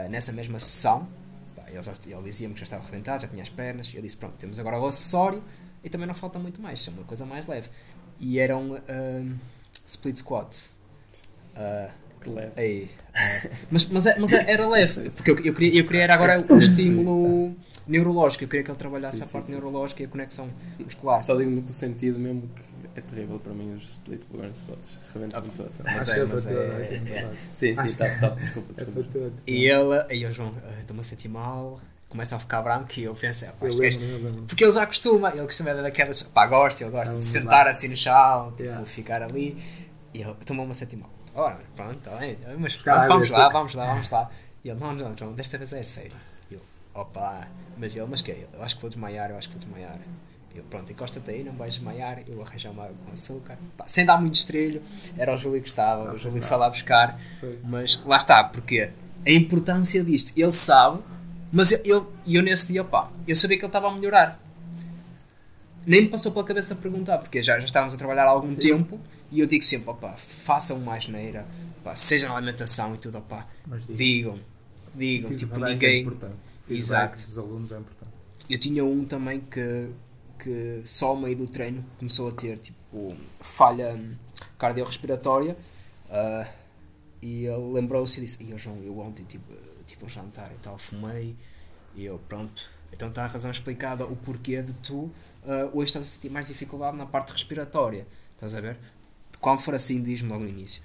nessa mesma sessão. Pá, ele, já, ele dizia-me que já estava arrebentado, já tinha as pernas. Eu disse: Pronto, temos agora o acessório e também não falta muito mais, é uma coisa mais leve. E eram split squats. Que leve. Aí, uh, mas, mas, é- mas é- era leve, porque eu, eu, queria, eu queria era agora um estímulo neurológico. Eu queria que ele trabalhasse Sim, a parte sim, neurológica e a conexão muscular. Só digo no que sentido mesmo que é terrível para mim os split burn squats. Rebentam-me todo. Mas é, que mas é, é. Sim, sim, Acho tá, desculpa, É desculpa. todos. E ele, aí eu, João, ah, estou-me a sentir mal, começa a ficar branco e eu pensei, pá, Eu isto é- lembro, eu lembro. porque ele já costuma, ele costuma dar daquelas, pá, gosta, ele gosta É de sentar assim no chão, tipo, Yeah. ficar ali, e eu estou-me a sentir mal. Ora, pronto, tá bem, mas pronto, vamos lá, vamos lá, vamos lá. E ele, não, não, João, desta vez é sério. E eu, opa, mas ele, mas que é? Eu acho que vou desmaiar, eu acho que vou desmaiar. Eu, pronto, encosta-te aí, não vais desmaiar, eu arranjar uma água com açúcar. Pá, sem dar muito estrelho, era o Júlio que estava, o Júlio foi lá buscar, Foi. mas lá está, porque a importância disto, ele sabe, mas eu, eu, eu nesse dia, pá, eu sabia que ele estava a melhorar. Nem me passou pela cabeça perguntar, porque já, já estávamos a trabalhar há algum tempo e eu digo sempre, opá, façam mais neira, pá, seja na alimentação e tudo, opá, digam, digam, tipo, é ninguém. Feedback Exato. dos alunos é importante. Eu tinha um também que, que só ao meio do treino começou a ter tipo falha hum, cardiorrespiratória ah, e ele lembrou-se e disse: "Ih, João, eu ontem tive, tive um jantar e tal, fumei e eu, pronto, então está a razão explicada o porquê de tu ah, hoje estás a sentir mais dificuldade na parte respiratória. Estás a ver? Quando for assim, diz-me logo no início.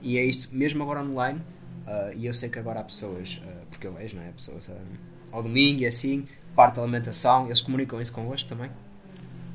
E é isto, mesmo agora online, ah, e eu sei que agora há pessoas, ah, porque eu vejo, não é? Pessoas ah, ao domingo e assim, parte da alimentação, eles comunicam isso convosco também?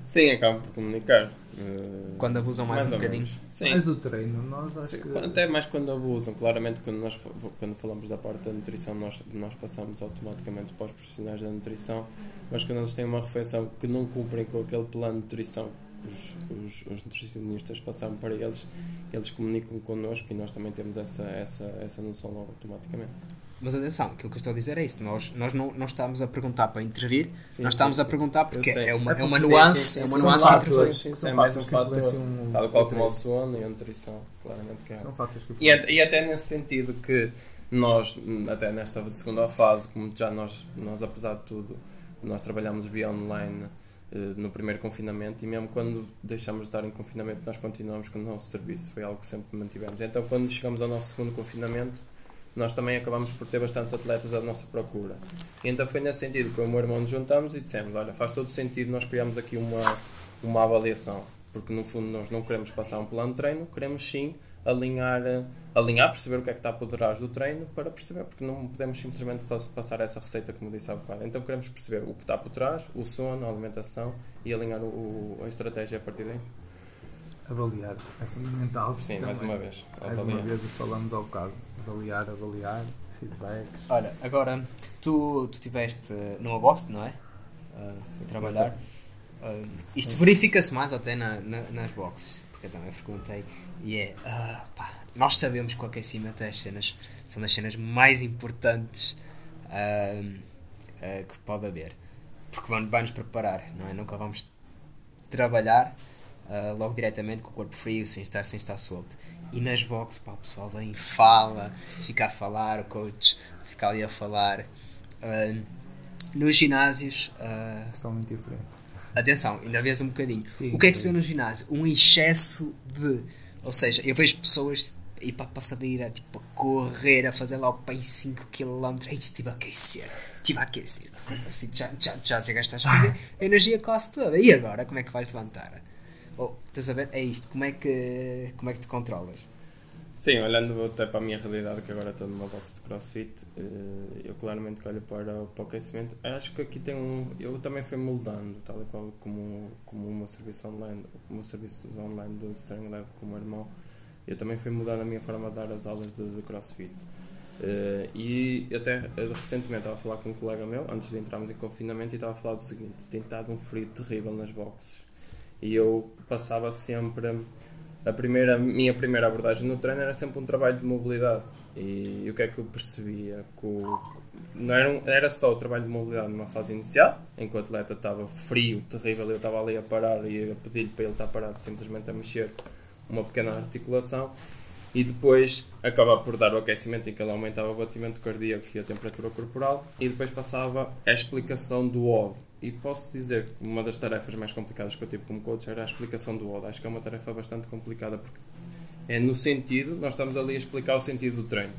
Sim, acabam por comunicar. Uh, Quando abusam mais, um ou bocadinho? Sim. Mas o treino, nós acho Sim, que. Até mais quando abusam, claramente quando nós quando falamos da parte da nutrição nós, nós passamos automaticamente para os profissionais da nutrição, mas quando eles têm uma refeição que não cumprem com aquele plano de nutrição os, os, os nutricionistas passaram para eles, eles comunicam connosco e nós também temos essa, essa, essa noção logo automaticamente. Mas atenção, aquilo que eu estou a dizer é isto: nós, nós não, não estamos a perguntar para intervir, Sim, nós estamos sim, a perguntar porque é uma, É é uma nuance, sim, sim, é uma nuance são entre fazer. Sim, é mais um que fator, influenciam Tal qual o como o sono e a nutrição, claramente que é. São fatores que E, até- e até nesse sentido que nós, até nesta segunda fase, como já nós, nós apesar de tudo, nós trabalhamos via online no primeiro confinamento e mesmo quando deixamos de estar em confinamento nós continuamos com o nosso serviço, foi algo que sempre mantivemos. Então quando chegamos ao nosso segundo confinamento nós também acabamos por ter bastantes atletas à nossa procura. E então foi nesse sentido que o meu irmão nos juntamos e dissemos, olha, faz todo sentido nós criamos aqui uma, uma avaliação, porque no fundo nós não queremos passar um plano de treino, queremos sim alinhar, alinhar, perceber o que é que está por trás do treino para perceber, porque não podemos simplesmente pas- passar essa receita como disse há bocado. Então queremos perceber o que está por trás, o sono, a alimentação e alinhar o, a estratégia a partir daí. Avaliar é fundamental. Sim, também. mais uma vez. Mais uma avaliar. vez o que falamos ao bocado. Avaliar, avaliar, feedbacks. Olha, agora tu, tu estiveste numa box, não é? Ah, a trabalhar. Ah, isto verifica-se mais até na, na- nas boxes, eu também frequentei. E é, ah, pá, nós sabemos que o aquecimento é as cenas, são das cenas mais importantes ah, uh, que pode haver. Porque vai-nos preparar, não é? Nunca vamos trabalhar uh, logo diretamente com o corpo frio, sem estar, sem estar solto. E nas boxes, pá, o pessoal vem, fala, fica a falar, o coach fica ali a falar. Uh, nos ginásios. Uh, Totalmente diferente. Atenção, ainda vês um bocadinho. Sim, o que é que se vê no ginásio? Um excesso de. Ou seja, eu vejo pessoas ir para a passadeira, tipo, a correr, a fazer lá o pai 5 km. Estive a aquecer, estive a aquecer. Assim, já, já, já, já gastaste a energia quase toda. E agora, como é que vais levantar? Oh, estás a ver? É isto, como é que, como é que te controlas? Sim, olhando até para a minha realidade, que agora estou numa box de crossfit, eh, eu claramente olho para, o- para o aquecimento. Acho que aqui tem um. Eu também fui moldando, tal e qual como, como o meu serviço online, como o serviço online do String Lab, como irmão. Eu também fui mudando a minha forma de dar as aulas de crossfit. Eh, e até eh, recentemente estava a falar com um colega meu, antes de entrarmos em confinamento, e estava a falar do seguinte: tem estado um frio terrível nas boxes. E eu passava sempre a primeira, minha primeira abordagem no treino era sempre um trabalho de mobilidade. E, o que é que eu percebia? Que o- não era, um- era só o trabalho de mobilidade numa fase inicial, em que o atleta estava frio, terrível, eu estava ali a parar e a pedir-lhe para ele estar parado simplesmente a mexer uma pequena articulação. E depois acabava por dar o aquecimento em que ele aumentava o batimento cardíaco e a temperatura corporal. E depois passava a explicação do OD. E posso dizer que uma das tarefas mais complicadas que eu tive como coach era a explicação do OD. Acho que é uma tarefa bastante complicada porque é no sentido, nós estamos ali a explicar o sentido do treino.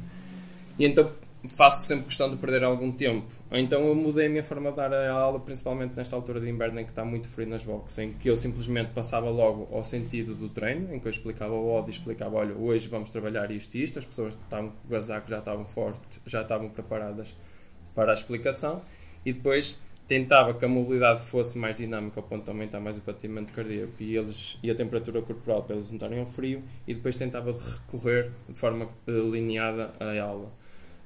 E então faço sempre questão de perder algum tempo. Então eu mudei a minha forma de dar a aula, principalmente nesta altura de inverno em que está muito frio nas boxes, em que eu simplesmente passava logo ao sentido do treino, em que eu explicava o OD e explicava, olha, hoje vamos trabalhar isto e isto, as pessoas estavam com o casaco já estavam fortes, já estavam preparadas para a explicação, e depois tentava que a mobilidade fosse mais dinâmica ao ponto de aumentar mais o batimento cardíaco e, eles, e a temperatura corporal para eles notarem o frio e depois tentava recorrer de forma eh, lineada à aula.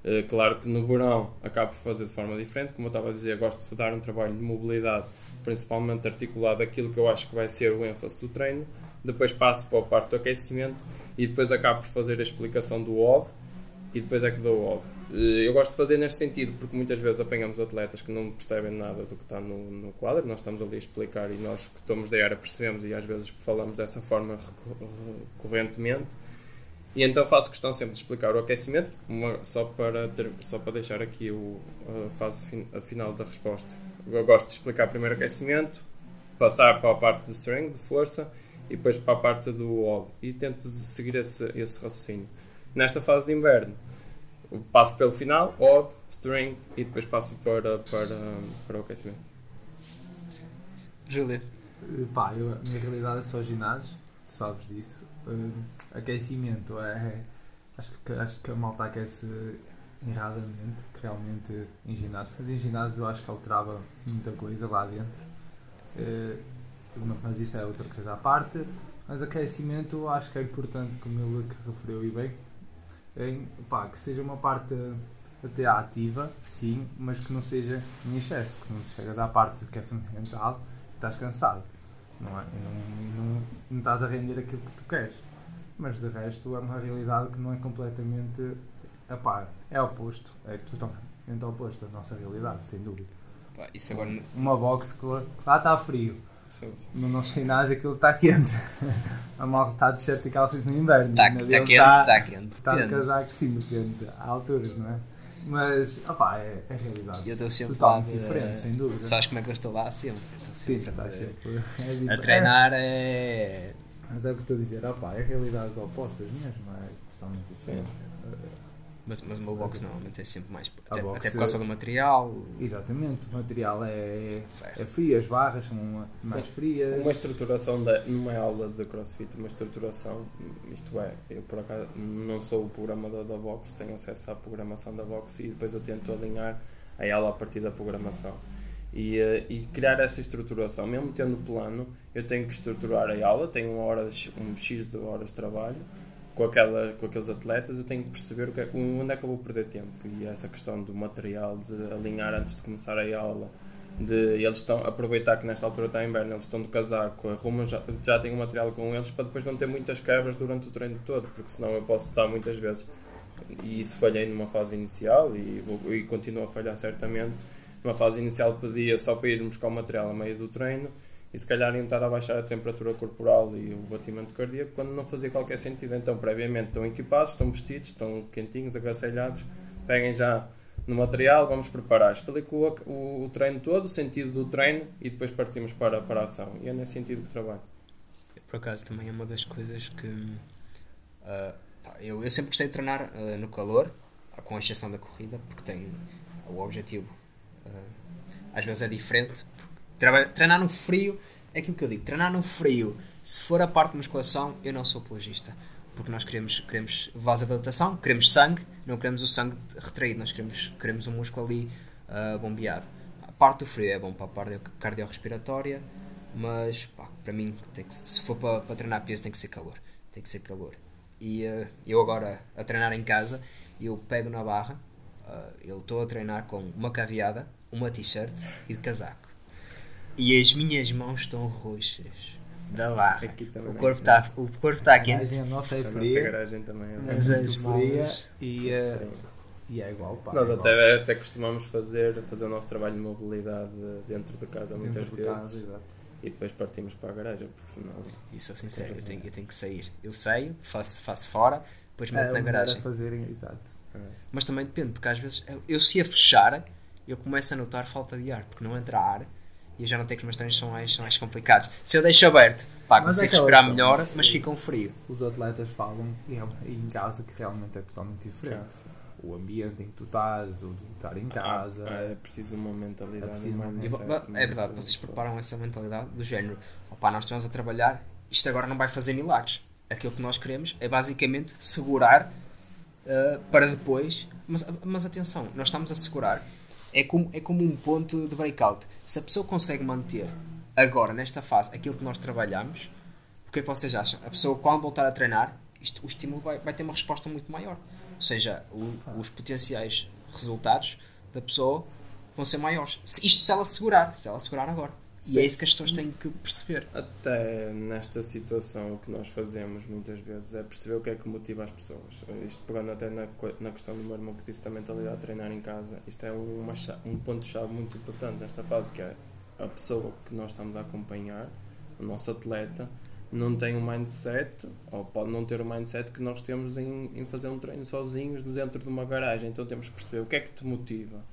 Eh, claro que no verão acabo por fazer de forma diferente, como eu estava a dizer, gosto de dar um trabalho de mobilidade, principalmente articulado aquilo que eu acho que vai ser o ênfase do treino, depois passo para a parte do aquecimento e depois acabo por fazer a explicação do OV e depois é que dou o OV. Eh, Eu gosto de fazer neste sentido porque muitas vezes apanhamos atletas que não percebem nada do que está no, no quadro, nós estamos ali a explicar e nós que estamos da área percebemos e às vezes falamos dessa forma recorrentemente. E então faço questão sempre de explicar o aquecimento, uma- só, para ter- só para deixar aqui o, a fase fin- a final da resposta. Eu gosto de explicar primeiro o aquecimento, passar para a parte do string, de força, e depois para a parte do OB. E tento seguir esse, esse raciocínio. Nesta fase de inverno, passo pelo final, OB, string, e depois passo para, para, para o aquecimento. Júlia, Eh, Pá, eu, a minha realidade é só ginásios, tu sabes disso. Eh, aquecimento é. Acho que, acho que a malta aquece erradamente, que realmente em ginásio. Mas em ginásio eu acho que alterava muita coisa lá dentro. Eh, mas isso é outra coisa à parte. Mas aquecimento eu acho que é importante, como ele referiu e bem, em, pá, que seja uma parte até ativa, sim, mas que não seja em excesso, que não chegas à parte que é fundamental e estás cansado, não é? Não, não, não estás a render aquilo que tu queres. Mas de resto é uma realidade que não é completamente. Epá, é oposto, é totalmente oposto da nossa realidade, sem dúvida. pá, isso agora Uma box que lá está frio. No nosso ginásio aquilo está quente. A malta está de shirt e calças no inverno. está tá dele quente, está- está quente. Está depende. casaco, sim, depende. Há alturas, não é? Mas, opá, é, é realidade. Eu estou sempre lá Totalmente de- diferente, sem dúvida. Sabes como é que eu estou lá sempre? Estou Sim, sempre está a- sempre. É a treinar é. Mas é o que estou a dizer, opá, é realidades opostas mesmo, é totalmente diferente. Mas, mas o meu box normalmente é sempre mais. Até, box até por causa é- do material. Exatamente, o material é, Ferro. é frio, as barras são uma- mais frias. Uma estruturação, da, numa aula de crossfit, uma estruturação, isto é, eu por acaso não sou o programador da box, tenho acesso à programação da box e depois eu tento alinhar a aula a partir da programação. E, eh, e criar essa estruturação, mesmo tendo plano, eu tenho que estruturar a aula, tenho uma hora, de- um X de horas de trabalho com, aquela, com aqueles atletas, eu tenho que perceber o que é- onde é que eu vou perder tempo. E essa questão do material, de alinhar antes de começar a aula, de eles estão aproveitar que nesta altura está inverno, eles estão de casaco, arrumam, já, já têm o material com eles para depois não ter muitas quebras durante o treino todo, porque senão eu posso estar muitas vezes. E isso falhei numa fase inicial e, e continuo a falhar certamente. numa fase inicial pedia só para irmos com o material a meio do treino e se calhar iam estar a baixar a temperatura corporal e o batimento cardíaco quando não fazia qualquer sentido. Então, previamente, estão equipados, estão vestidos, estão quentinhos, agasalhados, peguem já no material, vamos preparar. Explico o, o, o, treino todo, o sentido do treino e depois partimos para, para a ação. E é nesse sentido que trabalho. Por acaso, também é uma das coisas que. Uh, eu, eu sempre gostei de treinar uh, no calor, com exceção da corrida, porque tem o objetivo. Uh, às vezes é diferente. Treinar no frio é aquilo que eu digo: treinar no frio, se for a parte de musculação, eu não sou apologista. Porque nós queremos, queremos vasodilatação, queremos sangue, não queremos o sangue retraído, nós queremos, queremos o músculo ali uh, bombeado. A parte do frio é bom para a parte cardiorrespiratória, mas pá, para mim, que, se for para, para, treinar peso, tem que ser calor. Tem que ser calor. E uh, eu agora, a treinar em casa, eu pego na barra, uh, eu estou a treinar com uma caveada, uma t-shirt e de casaco. E as minhas mãos estão roxas da barra. O corpo está o corpo tá quente. A nossa é fria. A garagem também é mas as mãos e, uh, e é igual. Pá, Nós é até, até costumamos fazer, fazer o nosso trabalho de mobilidade dentro de casa muitas dentro vezes. De casa, e depois partimos para a garagem, porque senão. E sou sincero, eu tenho, eu tenho que sair. Eu saio, faço, faço fora, depois meto é, na garagem. Fazer, exato. É. Mas também depende, porque às vezes eu se a fechar, eu começo a notar falta de ar, porque não entra ar e eu já não tenho que os meus treinos são mais, são mais complicados. Se eu deixo aberto, pá, Mas consigo é respirar melhor, mas fica um frio. Os atletas falam é- em casa que realmente é totalmente diferente. O ambiente em que tu estás, o de estar em casa. Ah, é preciso uma mentalidade. É preciso uma ba- é verdade, vocês preparam essa mentalidade do género, opá, nós estamos a trabalhar, isto agora não vai fazer milagres. Aquilo que nós queremos é basicamente segurar uh, para depois. Mas, mas atenção, nós estamos a segurar. É como, é como um ponto de breakout. Se a pessoa consegue manter agora, nesta fase, aquilo que nós trabalhamos, o que é que vocês acham? A pessoa, quando voltar a treinar, isto, o estímulo vai, vai ter uma resposta muito maior. Ou seja, o- os potenciais resultados da pessoa vão ser maiores. Se- Isto se ela segurar, se ela segurar agora. E Sim. é isso que as pessoas têm que perceber. Até nesta situação, o que nós fazemos muitas vezes é perceber o que é que motiva as pessoas. Isto pegando até na, na questão do meu irmão que disse da mentalidade de treinar em casa, isto é uma, um ponto-chave muito importante nesta fase, que é a pessoa que nós estamos a acompanhar, o nosso atleta, não tem um mindset, ou pode não ter o mindset que nós temos em, em fazer um treino sozinhos dentro de uma garagem. Então temos que perceber o que é que te motiva.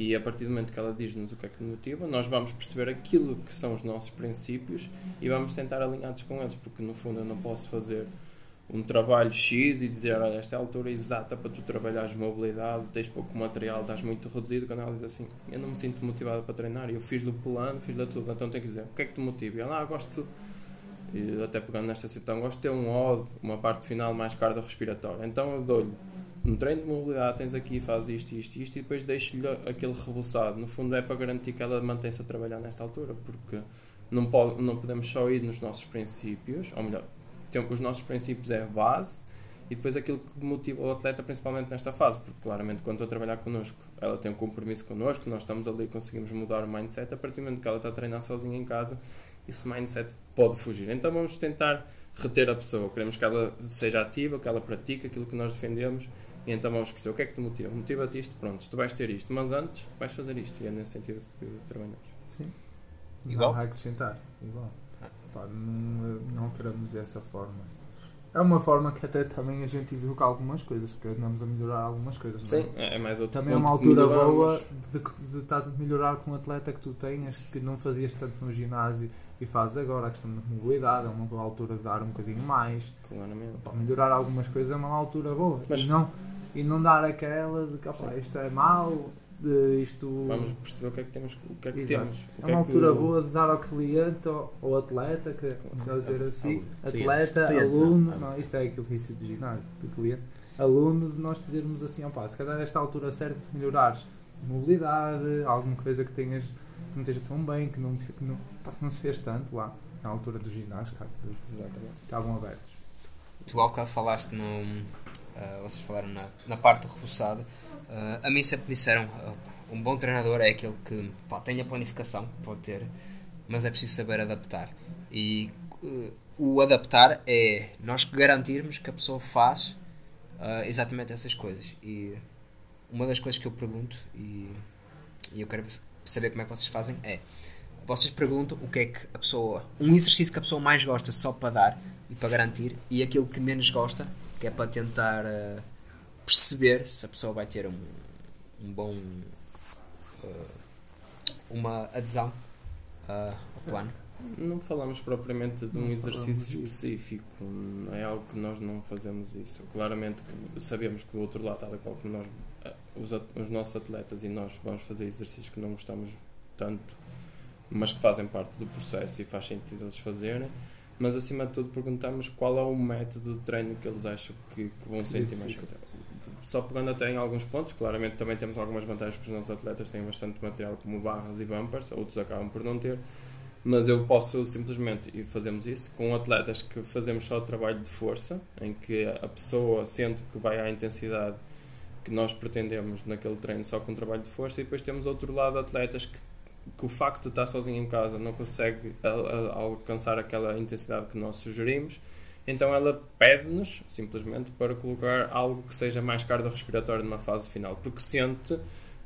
E a partir do momento que ela diz-nos o que é que motiva, nós vamos perceber aquilo que são os nossos princípios e vamos tentar alinhados com eles, porque no fundo eu não posso fazer um trabalho X e dizer, olha, esta é a altura exata para tu trabalhares mobilidade, tens pouco material, estás muito reduzido, quando ela diz assim, eu não me sinto motivada para treinar, eu fiz do plano, fiz da tudo, então tem que dizer, o que é que te motiva? E ela, ah, gosto, e até pegando nesta situação, gosto de ter um OD, uma parte final mais cardiorrespiratória, então eu dou-lhe no treino de mobilidade tens aqui, faz isto, isto, isto e depois deixo-lhe aquele rebuçado. No fundo é para garantir que ela mantém-se a trabalhar nesta altura, porque não, pode, não podemos só ir nos nossos princípios, ou melhor, os nossos princípios é a base e depois aquilo que motiva o atleta principalmente nesta fase, porque claramente quando estou a trabalhar connosco, ela tem um compromisso connosco, nós estamos ali e conseguimos mudar o mindset, a partir do momento que ela está a treinar sozinha em casa, esse mindset pode fugir. Então vamos tentar reter a pessoa, queremos que ela seja ativa, que ela pratique aquilo que nós defendemos e então vamos perceber o que é que te motiva. Motiva-te isto, pronto, tu vais ter isto, mas antes vais fazer isto. E é nesse sentido que trabalhamos. Sim. Igual? Não acrescentar. Igual. Pá, não, não teremos dessa forma. É uma forma que até também a gente educa algumas coisas, que andamos a melhorar algumas coisas. não é? Sim, é é mais outro Também é uma altura boa de, de estás a melhorar com um atleta que tu tenhas, que não fazias tanto no ginásio e fazes agora. A questão da mobilidade é uma boa altura de dar um bocadinho mais. Para melhorar algumas coisas é uma altura boa. Mas- E, não, e não dar aquela de que opa, isto é mau, de isto. Vamos perceber o que é que temos. O que é que Exato. temos. É que uma é que- altura boa de dar ao cliente, ao atleta, que quero dizer assim, atleta, Cliente. aluno, Cliente. não, isto é aquilo que disse de ginásio, do cliente, aluno, de nós dizermos assim, opá, se calhar esta altura certa de melhorares mobilidade, alguma coisa que tenhas, que não esteja tão bem, que não, que não, pá, que não se fez tanto lá, na altura do ginásio, claro, que Exatamente. estavam abertos. Tu há bocado falaste no. ah, vocês falaram na, na parte reforçada. Ah, a mim sempre disseram: ah, um bom treinador é aquele que pá, tem a planificação, pode ter, mas é preciso saber adaptar. E o adaptar é nós garantirmos que a pessoa faz exatamente essas coisas. E uma das coisas que eu pergunto, e, e eu quero saber como é que vocês fazem é vocês perguntam o que é que a pessoa um exercício que a pessoa mais gosta só para dar e para garantir e aquilo que menos gosta que é para tentar uh, perceber se a pessoa vai ter um, um bom uh, uma adesão uh, ao plano não falamos propriamente de um Não exercício específico, não é algo que nós não fazemos isso. Claramente sabemos que do outro lado, tal qual que nós, os, os nossos atletas e nós vamos fazer exercícios que não gostamos tanto, mas que fazem parte do processo e faz sentido eles fazerem. Mas acima de tudo perguntamos qual é o método de treino que eles acham que, que vão sentir mais confortável. Só pegando até em alguns pontos, claramente também temos algumas vantagens que os nossos atletas têm bastante material como barras e bumpers, outros acabam por não ter mas eu posso simplesmente, e fazemos isso, com atletas que fazemos só trabalho de força, em que a pessoa sente que vai à intensidade que nós pretendemos naquele treino só com trabalho de força, e depois temos outro lado atletas que, que o facto de estar sozinho em casa não consegue alcançar aquela intensidade que nós sugerimos, então ela pede-nos simplesmente para colocar algo que seja mais cardiorrespiratório numa fase final, porque sente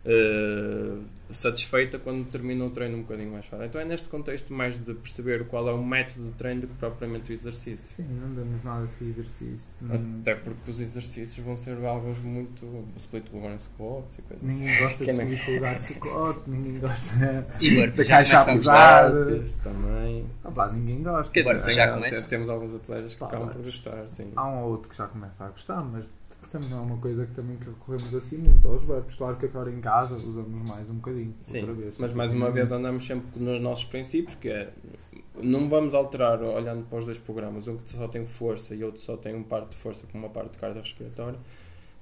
eh, satisfeita quando termina o treino um bocadinho mais fora. Então é neste contexto mais de perceber qual é o método de treino do que propriamente o exercício. Sim, não damos nada de exercício. Não- Até porque os exercícios vão ser alguns muito split burn squats e coisas assim. Ninguém gosta de Quem subir para o lugar de chicote, ninguém gosta Igor, já caixa começa a pesada. Isso também. Ah, pá, ninguém gosta. Quer dizer, já tem- começa? tem- temos alguns atletas que Pá, acabam por gostar, sim. Há um ou outro que já começa a gostar, mas também não é uma coisa que também que recorremos assim muito aos burpees. Claro que agora em casa usamos mais um bocadinho, Sim, outra vez. mas mais uma vez andamos sempre nos nossos princípios, que é não vamos alterar olhando para os dois programas, um que só tem força e outro só tem uma parte de força com uma parte de cardiorrespiratória.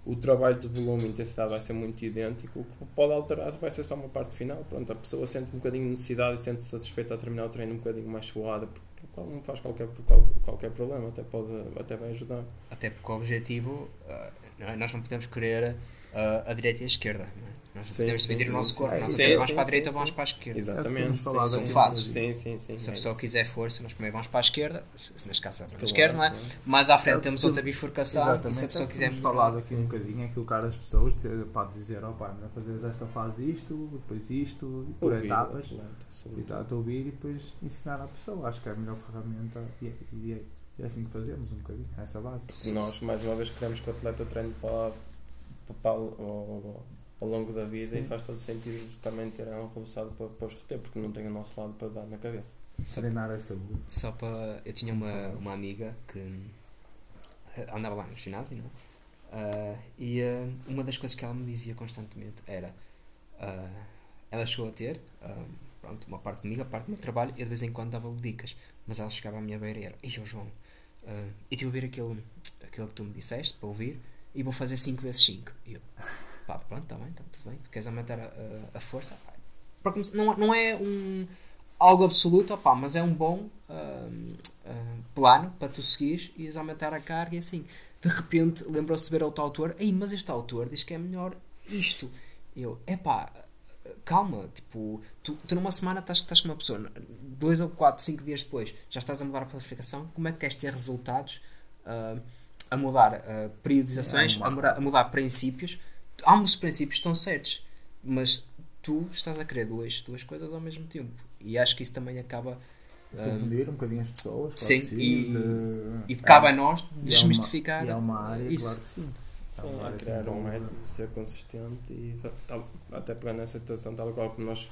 O trabalho de volume e intensidade vai ser muito idêntico, o que pode alterar vai ser só uma parte final. Pronto, a pessoa sente um bocadinho de necessidade e sente-se satisfeita a terminar o treino um bocadinho mais suada, não faz qualquer, qual- qualquer problema, até, pode, até vai ajudar. Até porque o objetivo, ah, é? nós não podemos querer ah, a direita e a esquerda. não é? Nós Sim, podemos dividir sim, o nosso corpo. Sim, Nós sim, primeiro vamos para a direita, sim. vamos para a esquerda. Exatamente. falado São fases. Sim, sim, sim. Se a é pessoa quiser força, nós primeiro vamos para a esquerda, se neste caso é para a Claro, esquerda, não é? claro. Mais à frente É, temos outra bifurcação Exatamente, e se a pessoa é que quiser temos falado aqui um bocadinho, é colocar as pessoas, pode dizer, ó pá, melhor fazeres esta fase isto, depois isto, por Ouvir etapas. E a ouvir e depois ensinar à pessoa. Acho que é a melhor ferramenta e, e é, e é assim que fazemos um bocadinho, essa base. Nós, mais uma vez, queremos que o atleta treine para, para, para ao, ao- longo da vida e Sim. faz todo sentido também ter um rebuçado para, para os reter, porque não tem o nosso lado para dar na cabeça. Só, Treinar a saúde. só para. Eu tinha uma, uma amiga que eh, andava lá no ginásio, não é? Ah, e ah, uma das coisas que ela me dizia constantemente era. ah, ela chegou a ter pronto, uma parte comigo, a parte do meu trabalho, e de vez em quando dava-lhe dicas. Mas ela chegava à minha beira e era: Ei, João, ah, eu estive a ouvir aquele, aquele que tu me disseste para ouvir e vou fazer 5 vezes 5. E eu: Pá, pronto, está bem, está tudo bem. Queres aumentar a, a, a força? Pá, não, não é um algo absoluto, opá, mas é um bom ahm, ahm, plano para tu seguires e aumentar a carga e assim. De repente lembrou-se de ver outro autor, Ei, mas este autor diz que é melhor isto. Eu, epá, calma, tipo, tu, tu numa semana estás, estás com uma pessoa, dois ou quatro, cinco dias depois, já estás a mudar a planificação, como é que queres ter resultados ah, a mudar ah, periodizações, É a, mudar, a mudar princípios? Ambos os princípios estão certos, mas tu estás a querer duas, duas coisas ao mesmo tempo. E acho que isso também acaba. De ah, confundir um bocadinho as pessoas. claro sim, e- de- e cabe a é, nós e é desmistificar E é uma área, isso. claro sim. É é área que criar um método, ser consistente e tal- até pegando nessa situação, tal qual como nós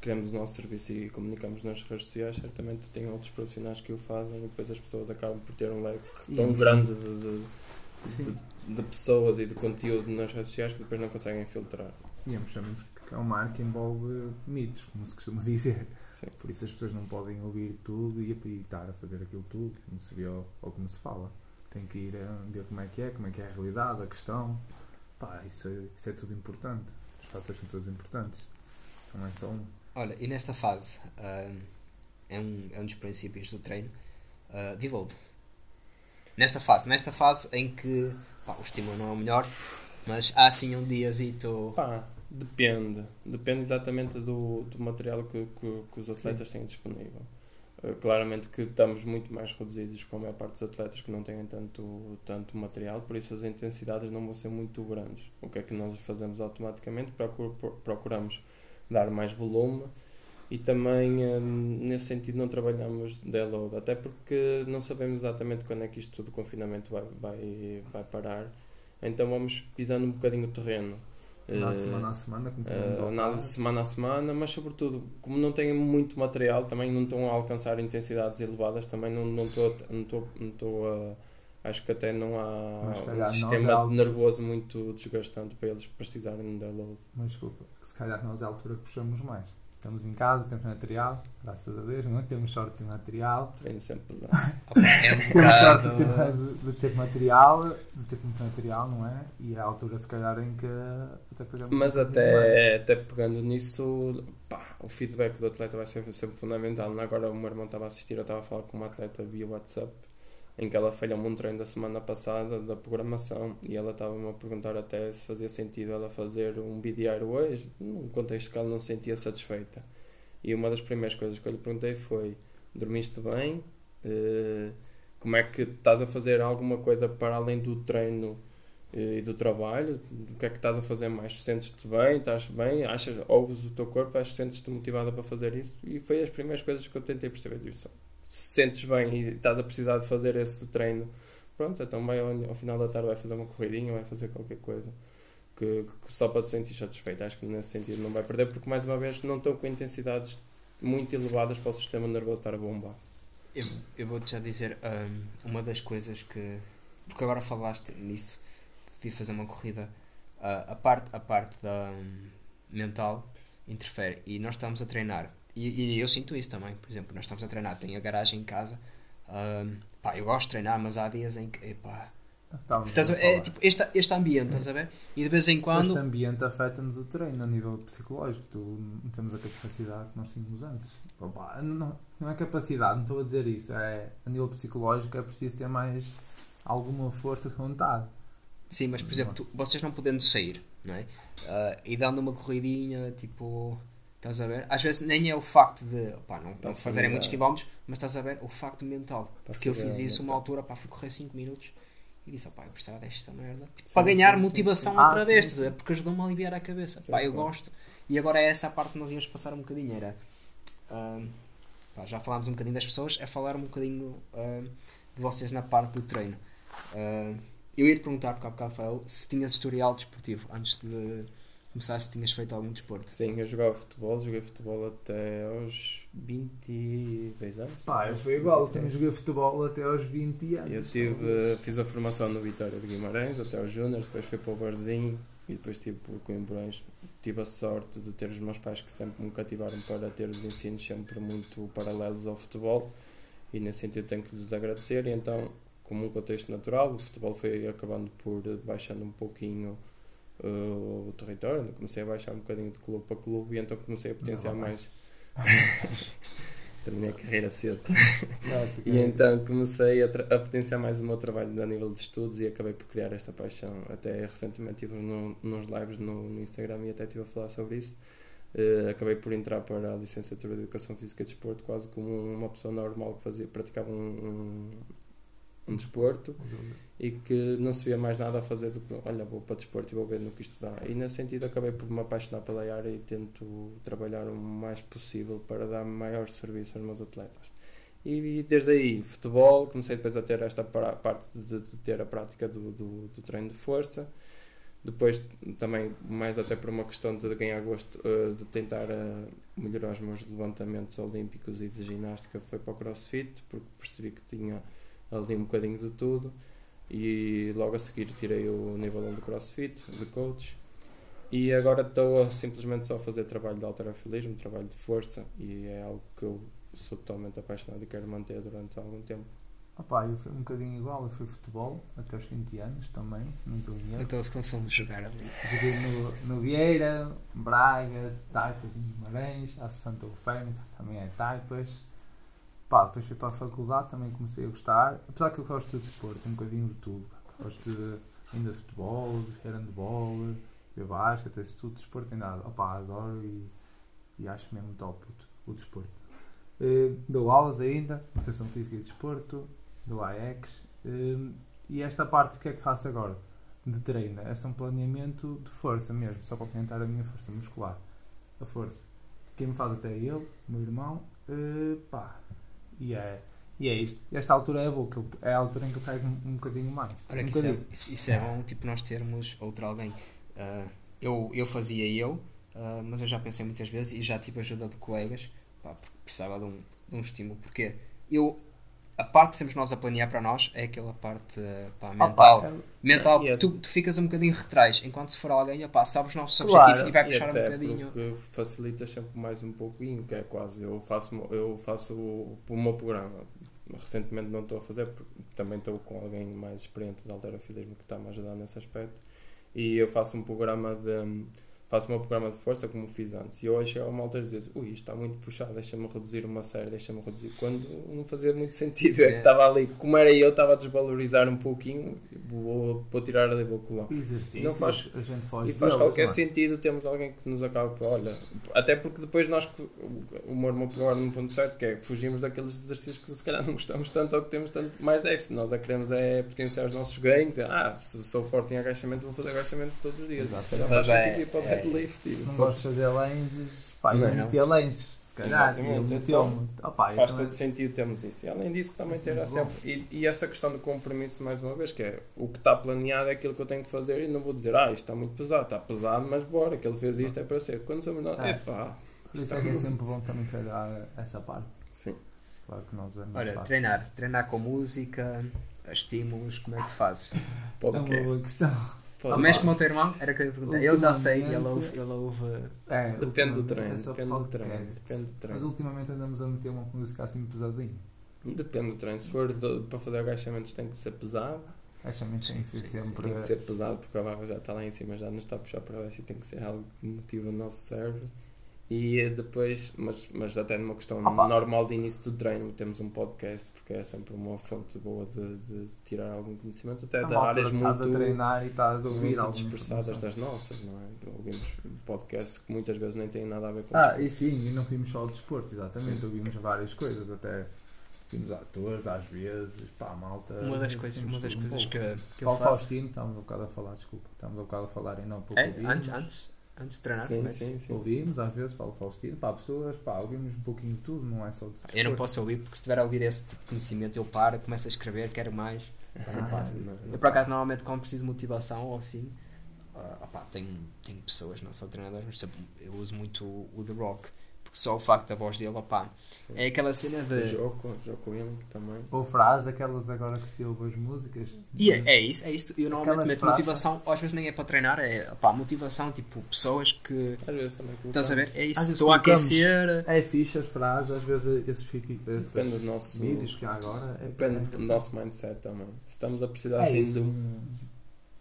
queremos o nosso serviço e comunicamos nas redes sociais, certamente tem outros profissionais que o fazem e depois as pessoas acabam por ter um leque tão Sim. grande de, de- de- de pessoas e de conteúdo nas redes sociais que depois não conseguem filtrar. E achamos que é uma área que envolve mitos, como se costuma dizer. Sim. Por isso as pessoas não podem ouvir tudo e, e estar a fazer aquilo tudo, como se vê ou, ou como se fala. Tem que ir a ver como é que é, como é que é a realidade, a questão. Pá, isso, é- isso é tudo importante. Os fatores são todos importantes. Não é só um. Olha, e nesta fase, ah, é, um, é um dos princípios do treino, devolve. Nesta fase, nesta fase em que pá, o estímulo não é o melhor, mas há assim um diazito. Pá, depende. Depende exatamente do, do material que, que, que os atletas têm disponível. Uh, claramente que estamos muito mais reduzidos com a maior parte dos atletas que não têm tanto, tanto material, por isso as intensidades não vão ser muito grandes. O que é que nós fazemos automaticamente? Procur- pro- procuramos dar mais volume e também hum, nesse sentido não trabalhamos deload, até porque não sabemos exatamente quando é que isto do confinamento vai, vai, vai parar, então vamos pisando um bocadinho o terreno. Análise Eh, semana a semana, como Uh, análise semana a semana, mas sobretudo, como não têm muito material, também não estão a alcançar intensidades elevadas, também não não estou não estou não estou a acho que até não há Mas, um calhar, é sistema algo- nervoso muito desgastante para eles precisarem de download. Mas desculpa, se calhar nós é a altura que puxamos mais. Estamos em casa, temos material, graças a Deus, não é? Temos sorte de ter material. Treino sempre pesado. É um Temos sorte de ter, de, de ter material, de ter muito material, não é? E é a altura, se calhar, em que até pegamos Mas um até, até pegando nisso, pá, o feedback do atleta vai ser sempre fundamental. Agora o meu irmão estava a assistir, eu estava a falar com uma atleta via WhatsApp, em que ela falhou-me um treino da semana passada da programação e ela estava-me a perguntar até se fazia sentido ela fazer um BDR hoje, num contexto que ela não se sentia satisfeita. E uma das primeiras coisas que eu lhe perguntei foi: dormiste bem? Eh, como é que estás a fazer alguma coisa para além do treino eh, e do trabalho? O que é que estás a fazer mais? Sentes-te bem? Estás bem? Achas, ouves o teu corpo? Achas, sentes-te motivada para fazer isso? E foi as primeiras coisas que eu tentei perceber disso. Se sentes bem e estás a precisar de fazer esse treino, pronto, então vai ao, final da tarde vai fazer uma corridinha, vai fazer qualquer coisa. Que, que só para te sentir satisfeito. Acho que nesse sentido não vai perder, porque mais uma vez não estou com intensidades muito elevadas para o sistema nervoso estar a bombar. Eu, eu vou-te já dizer hum, uma das coisas que. Porque agora falaste nisso, de fazer uma corrida. ah, a, parte, a parte da hum, mental interfere. E nós estamos a treinar. E, e eu sinto isso também. Por exemplo, nós estamos a treinar. Tenho a garagem em casa. hum, pá, eu gosto de treinar, mas há dias em que. Epá, estás a- é tipo este, este ambiente, estás a ver? E de vez em quando. Este ambiente afeta-nos o treino a nível psicológico. Tu não temos a capacidade que nós tínhamos antes. Opa, não, não é capacidade, não estou a dizer isso. É, a nível psicológico é preciso ter mais alguma força de vontade. Sim, mas por exemplo, tu- vocês não podendo sair, não é? Ah, e dando uma corridinha, tipo, estás a ver? Às vezes nem é o facto de, pá, não, não fazerem muitos quilómetros, mas estás a ver o facto mental. Porque eu fiz isso uma mental. altura, pá, fui correr 5 minutos e disse, pá, eu precisava desta merda. Tipo, Sim, para ganhar sim, motivação sim. outra Ah, vez, sim, estás a ver? Porque ajudou-me a aliviar a cabeça. Sim, pá, eu claro. gosto. E agora é essa a parte que nós íamos passar um bocadinho, era... ah, pá, já falámos um bocadinho das pessoas, é falar um bocadinho ah, de vocês na parte do treino. Ah, eu ia te perguntar, porque há bocado falou, se tinhas historial desportivo antes de começar, se tinhas feito algum desporto. Sim, eu jogava futebol, joguei futebol até aos 22 anos. Pá, eu fui igual. Também joguei futebol até aos 20 anos. Eu tive, fiz a formação no Vitória de Guimarães até aos Júniors, depois fui para o Barzinho e depois tive por Coimbrões. Tive a sorte de ter os meus pais que sempre me cativaram para ter os ensinos sempre muito paralelos ao futebol e nesse sentido tenho que lhes agradecer. E então, como um contexto natural, o futebol foi acabando por baixando um pouquinho uh, o território. Comecei a baixar um bocadinho de clube para clube e então comecei a potenciar Não, mais. Terminei a carreira cedo. Não, E então comecei a, a potenciar mais o meu trabalho a nível de estudos e acabei por criar esta paixão. Até recentemente estive no, nos lives no, no Instagram e até estive a falar sobre isso. Eh, acabei por entrar para a licenciatura de Educação Física e Desporto quase como uma pessoa normal que fazia, praticava um, um, um desporto e que não se via mais nada a fazer do que, olha, vou para desporto e vou ver no que isto dá. E nesse sentido acabei por me apaixonar pela área e tento trabalhar o mais possível para dar maior serviço aos meus atletas. E, desde aí, futebol, comecei depois a ter esta parte de, de ter a prática do, do, do treino de força. Depois, também, mais até por uma questão de ganhar gosto, eh, de tentar eh, melhorar os meus levantamentos olímpicos e de ginástica, foi para o crossfit, porque percebi que tinha ali um bocadinho de tudo. E logo a seguir tirei o nível 1 do crossfit, de coach. E agora estou simplesmente só a fazer trabalho de alterofilismo, trabalho de força, e é algo que eu sou totalmente apaixonado e quero manter durante algum tempo. Opá, eu fui um bocadinho igual. Eu fui futebol até aos 20 anos também, se não estou em erro. Então se fomos jogar ali. Joguei no, no Vieira, Braga, Taipas, Guimarães, a Santa Eufémia, também é Taipas. Pá, depois fui para a faculdade, também comecei a gostar. Apesar que eu gosto de desporto, um bocadinho de tudo. Gosto de, ainda de futebol, de handball, de basquete, esse tudo, desporto nada. Opá, adoro e, e acho mesmo top o, o desporto. Eh, dou aulas ainda, Educação Física e Desporto, do AEX. eh, e esta parte, o que é que faço agora? de treino, é só um planeamento de força mesmo, só para aumentar a minha força muscular. a força. Quem me faz até ele, meu irmão, eh, pá, e é, e é isto. Esta altura é boa, é a altura em que eu pego um, um bocadinho mais. Olha, um isso é, bocadinho. isso, isso é bom, tipo, nós termos outro alguém. Ah, eu, eu fazia eu, ah, mas eu já pensei muitas vezes e já tive ajuda de colegas, pá, porque precisava de um, de um estímulo, porque eu, a parte que somos nós a planear para nós é aquela parte ah, pá, Opa, mental. é- mental, E é- tu, tu ficas um bocadinho retrás, enquanto se for alguém, opá, sabes os nossos Claro, objetivos e vai E puxar um até bocadinho. porque facilita sempre mais um pouquinho, que é quase. Eu faço, eu faço o, o meu programa. Recentemente não estou a fazer, porque também estou com alguém mais experiente de alterofilismo que está-me a ajudar nesse aspecto. E eu faço um programa de. Faço o meu programa de força como fiz antes. E hoje chego a uma altura e dizer: Ui, isto está muito puxado, deixa-me reduzir uma série, deixa-me reduzir. Quando não fazia muito sentido, é que É. estava ali, como era eu, estava a desvalorizar um pouquinho, vou, vou tirar ali, vou colar. Exercícios, Não faz- a gente foge E faz qualquer não é? sentido termos alguém que nos acaba por, olha, até porque depois nós, o meu programa no ponto certo, que é fugimos daqueles exercícios que se calhar não gostamos tanto ou que temos tanto mais déficit. Nós a queremos é potenciar os nossos ganhos, ah, se sou forte em agachamento, vou fazer agachamento todos os dias. Exato. Se calhar Mas faz é- é- deadlift. Não gosto de fazer langes, pá, eu metia langes, se calhar, e meteu-me. Eu Faz também- todo sentido termos isso. E além disso, também ter é essa. bom. E, e essa questão do compromisso, mais uma vez, que é o que está planeado é aquilo que eu tenho que fazer e não vou dizer, ah, isto está muito pesado, está pesado, mas bora, que ele fez isto é para ser. Quando somos nós, É. epá. Por isso é que é sempre bom também trabalhar essa parte. Sim. Claro que nós é mais Olha, fácil. treinar, treinar com música, estímulos, como é que tu fazes? É uma boa Podcast. questão. Pode- Mas com o teu irmão, era o que eu ia perguntar. Ele já sei, ele Ultimamente- ouve, ele ouve É, Depende do é só depende do treino, depende do Mas ultimamente andamos a meter uma música assim pesadinha. Depende do treino. Se for de- para fazer agachamentos tem que ser pesado. Achamos tem que ser sempre. Tem que ser pesado porque a barra já está lá em cima, já nos está a puxar para baixo e tem que ser algo que motiva o nosso cérebro. E depois, mas, mas até numa questão Opa. normal de início do treino, temos um podcast porque é sempre uma fonte boa de, de tirar algum conhecimento, até de áreas que estás a muito, treinar e estás a ouvir muito alguma dispersadas das nossas, não é? Ouvimos podcasts que muitas vezes nem têm nada a ver com Ah, e sim, e não vimos só o desporto, exatamente. Ouvimos várias coisas, até vimos atores às vezes, pá, malta. Uma das coisas, uma das um coisas pouco. que, que eu Paulo faço. Faustino, estávamos um bocado a falar, desculpa, estávamos um bocado a falar e não pouco É, antes, antes, antes de treinar, Sim, sim, sim. Ouvimos às vezes Paulo Faustino, pá, pessoas, pá, ouvimos um pouquinho de tudo, não é só de Eu não posso ouvir porque se tiver a ouvir esse tipo de conhecimento eu paro, começo a escrever, quero mais. Ah, Não passa. não, não. Eu por acaso normalmente quando preciso de motivação ou assim, ah, opá, tenho, tenho pessoas, não sou treinador, mas sempre eu uso muito o, o The Rock, só o facto da voz dele, opá, é aquela cena O de. Joko, Joko Willink também. Ou frase, aquelas agora que se ouve as músicas. E é, é isso, é isso. Eu normalmente meto frases. motivação, às vezes nem é para treinar, é opá, motivação, tipo, pessoas que. Às vezes também Estás a ver? É isso, estou a colocamos- aquecer. É fixe as frases, às vezes esses, esses Depende do nosso, vídeos que há agora. É, depende é do nosso mindset também. Se estamos a precisar É assim de um.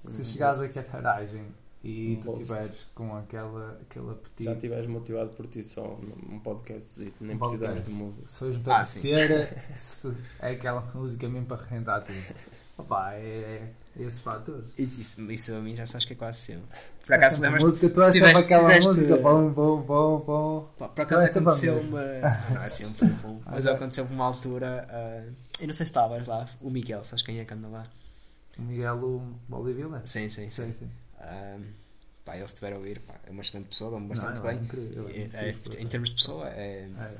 Se chegares aqui à garagem e Um tu estiveres com aquela, aquele apetite, Já estiveres motivado por ti só num podcast, nem Um precisamos podcast. de música. não te Ah, se- é aquela música mesmo para arrebentar tudo. Opa, é, é esses fatores. Isso, isso, isso a mim já sabes que é quase sempre. Por acaso lembras música, tu és tiveste- aquela tiveste- música, bom, bom, bom, bom. Pá, por acaso é aconteceu uma. Não é sempre bom, mas aconteceu uma altura. ah, eu não sei se estavas lá, o Miguel, sabes quem é que anda lá? O Miguel Bolivila? Sim, sim, sim. Sim, sim. Ah, pá, ele se estiver a ouvir, pá, é uma excelente pessoa, dá-me bastante não, é bem. incrível, é É- é- em termos de pessoa, é. É.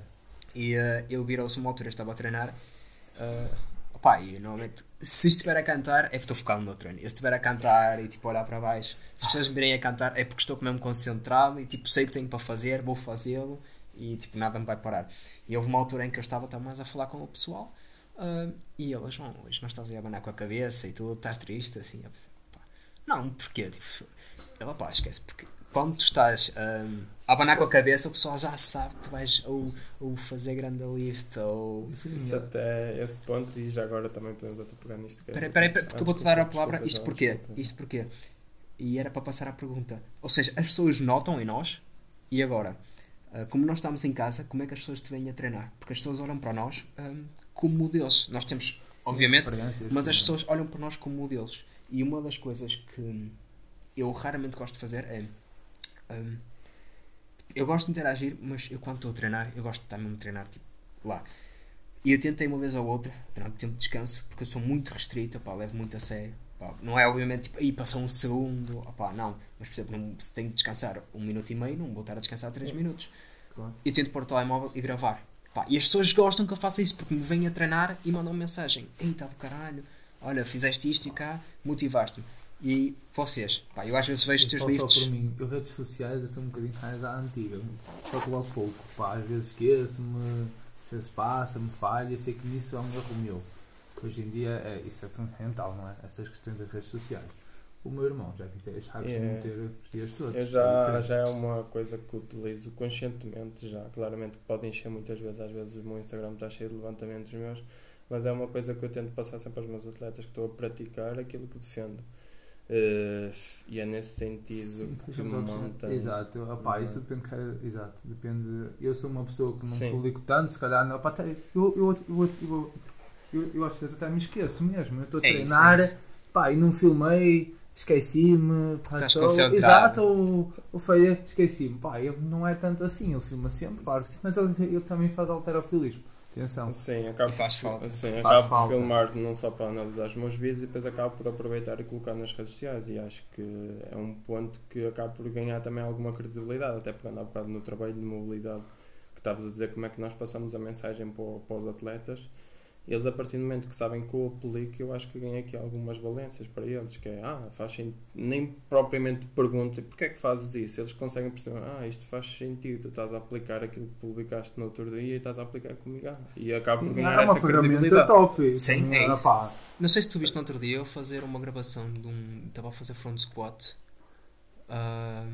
E ah, ele virou-se uma altura, estava a treinar. ah, pá, e normalmente, se estiver a cantar, é porque estou focado no meu treino. Eu se estiver a cantar e tipo olhar para baixo, se as pessoas me virem a cantar, é porque estou mesmo concentrado e tipo sei o que tenho para fazer, vou fazê-lo e tipo nada me vai parar. E houve uma altura em que eu estava também mais a falar com o pessoal ah, e eles, João, hoje não estás a abanar com a cabeça e tu estás triste assim. Eu pensei, não, porquê? Tipo, ela pá, esquece, porque quando tu estás ahm, a abanar com a cabeça, o pessoal já sabe que tu vais ou, ou fazer grande lift ou. Isso até esse ponto, e já agora também podemos até pegar nisto. que é- Peraí, peraí, peraí, porque eu vou-te dar a palavra. Desculpa, Isto porquê? desculpa. Isto porquê? E era para passar à pergunta. Ou seja, as pessoas notam em nós, e agora? ah, como nós estamos em casa, como é que as pessoas te vêm a treinar? Porque as pessoas olham para nós ahm, como modelos. Nós temos, obviamente, mas as pessoas olham para nós como modelos. E uma das coisas que eu raramente gosto de fazer é. hum, eu gosto de interagir, mas eu quando estou a treinar, eu gosto de estar mesmo a treinar tipo, lá. E eu tentei uma vez ou outra, durante o tempo de descanso, porque eu sou muito restrito, pá, levo muito a sério. Pá, não é obviamente tipo, aí passou um segundo, opá, não. Mas por exemplo, não, se tenho que descansar um minuto e meio, não vou estar a descansar três minutos. Claro. Eu tento pôr o telemóvel e gravar. Pá, e as pessoas gostam que eu faça isso porque me vêm a treinar e mandam mensagem. Eita do caralho, olha, fizeste isto e cá, motivaste-me. E vocês, pá, eu às vezes vejo os teus Falo só livros. por mim, eu redes sociais eu sou um bocadinho mais à antiga, só coloco pouco, pá, às vezes esqueço-me, às vezes passa-me, falha, eu sei que nisso é um erro meu. Hoje em dia é, isso é fundamental, não é? Essas questões das redes sociais. O meu irmão já tem as hábitos de É. meter os dias todos. Eu é já, diferente. já é uma coisa que utilizo conscientemente já. Claramente que pode encher muitas vezes, às vezes o meu Instagram está cheio de levantamentos meus, mas é uma coisa que eu tento passar sempre aos meus atletas que estou a praticar aquilo que defendo. Eh, e é nesse sentido Sim, que monta. Exato, opá, isso depende, de cada- exato, depende. Eu sou uma pessoa que não Sim. publico tanto, se calhar não, opá, até, eu, eu, eu, eu, eu, eu, eu às vezes até me esqueço mesmo. Eu estou a É isso, treinar, é isso. pá, e não filmei, esqueci-me, exato, ou, ou foi, esqueci-me, pá, ele não é tanto assim, ele filma sempre, claro, mas ele, ele também faz alterofilismo. Atenção. Sim, acabo, E faz por- falta. Sim, Faz acabo falta. por filmar não só para analisar os meus vídeos e depois acabo por aproveitar e colocar nas redes sociais e acho que é um ponto que acabo por ganhar também alguma credibilidade, até pegando há bocado no trabalho de mobilidade que estavas a dizer como é que nós passamos a mensagem para, para os atletas eles a partir do momento que sabem que eu aplico eu acho que ganhei aqui algumas valências para eles que é, ah, faz sentido nem propriamente pergunto porquê é que fazes isso eles conseguem perceber, ah, isto faz sentido tu estás a aplicar aquilo que publicaste no outro dia e estás a aplicar comigo ah, e acabo por ganhar é uma essa ferramenta credibilidade top. Sim, é Ah, isso. pá, Não sei se tu viste no outro dia eu fazer uma gravação de um. Estava a fazer front squat. ah,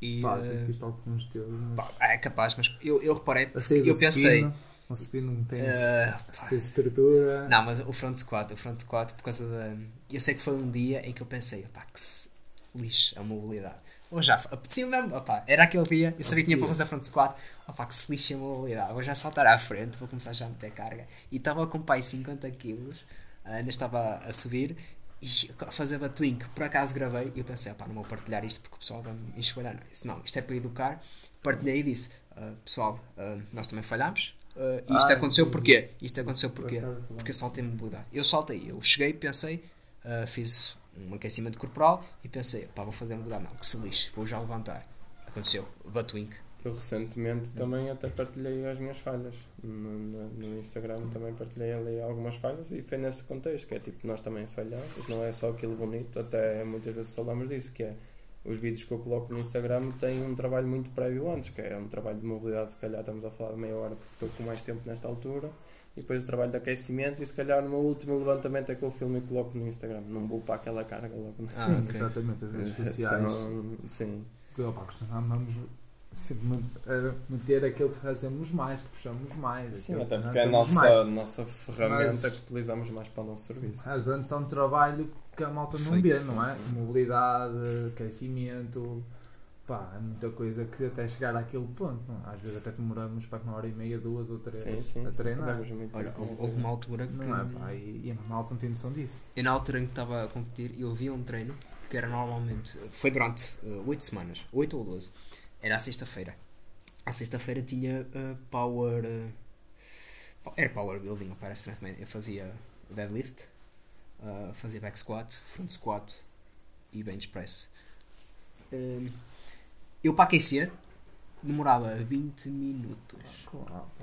e. pá, ah, tenho visto alguns teus, mas pá, é capaz, mas eu, eu reparei. Eu pensei. Um supino não tens, ah, pá, tens estrutura. Não, mas o front squat, o front squat, por causa da. Eu sei que foi um dia em que eu pensei, pá, que se lixo a mobilidade. Ou já, apetecia mesmo, opá, era aquele dia, eu sabia que tinha para fazer front squat, opá, que se lixe a mobilidade. Vou já saltar à frente, vou começar já a meter carga. E estava com pai 50 quilos, ainda estava a subir, e fazer a twink, por acaso gravei, e eu pensei, opá, não vou partilhar isto porque o pessoal vai me enxovalhar. Não, isto é para educar. Partilhei e disse, "Ah, pessoal, ah, nós também falhámos. E isto Ah, aconteceu entendi. porquê? Isto aconteceu porquê? Porque eu saltei mobilidade. Eu saltei, eu cheguei, pensei, ah, fiz um aquecimento corporal e pensei, pá, vou fazer mobilidade. Não, que se lixe, vou já levantar. Aconteceu, Batwink. eu recentemente também até partilhei as minhas falhas no, no- no Instagram também partilhei ali algumas falhas e foi nesse contexto que é tipo nós também falhamos não é só aquilo bonito até muitas vezes falamos disso que é os vídeos que eu coloco no Instagram têm um trabalho muito prévio antes que é um trabalho de mobilidade se calhar estamos a falar de meia hora porque estou com mais tempo nesta altura e depois o trabalho de aquecimento e se calhar no meu último levantamento é que eu filmo e coloco no Instagram não vou para aquela carga logo no Ah, Sim, ok. exatamente, as redes sociais. então, sim opa, costumamos meter aquilo que fazemos mais, que puxamos mais. Sim, até que porque é a nossa, mais. nossa ferramenta Mas- que utilizamos mais para o nosso serviço. Mas antes há um trabalho que a malta não Feito, vê, não é? feito. Mobilidade, aquecimento, pá, é muita coisa que até chegar àquele ponto. Não? é? Às vezes até demoramos para uma hora e meia, duas ou três Sim, sim, a sim, treinar. muito Olha, houve, houve uma altura que. Não é, pá, e, e a malta não tem noção disso. Eu, na altura em que estava a competir, eu via um treino que era normalmente. Foi durante eh, 8 semanas, 8 ou 12. Era à sexta-feira. À sexta-feira tinha eh, power. eh, era power building, parece Eu fazia deadlift, eh, fazia back squat, front squat e bench press. Eh, eu para aquecer demorava 20 minutos.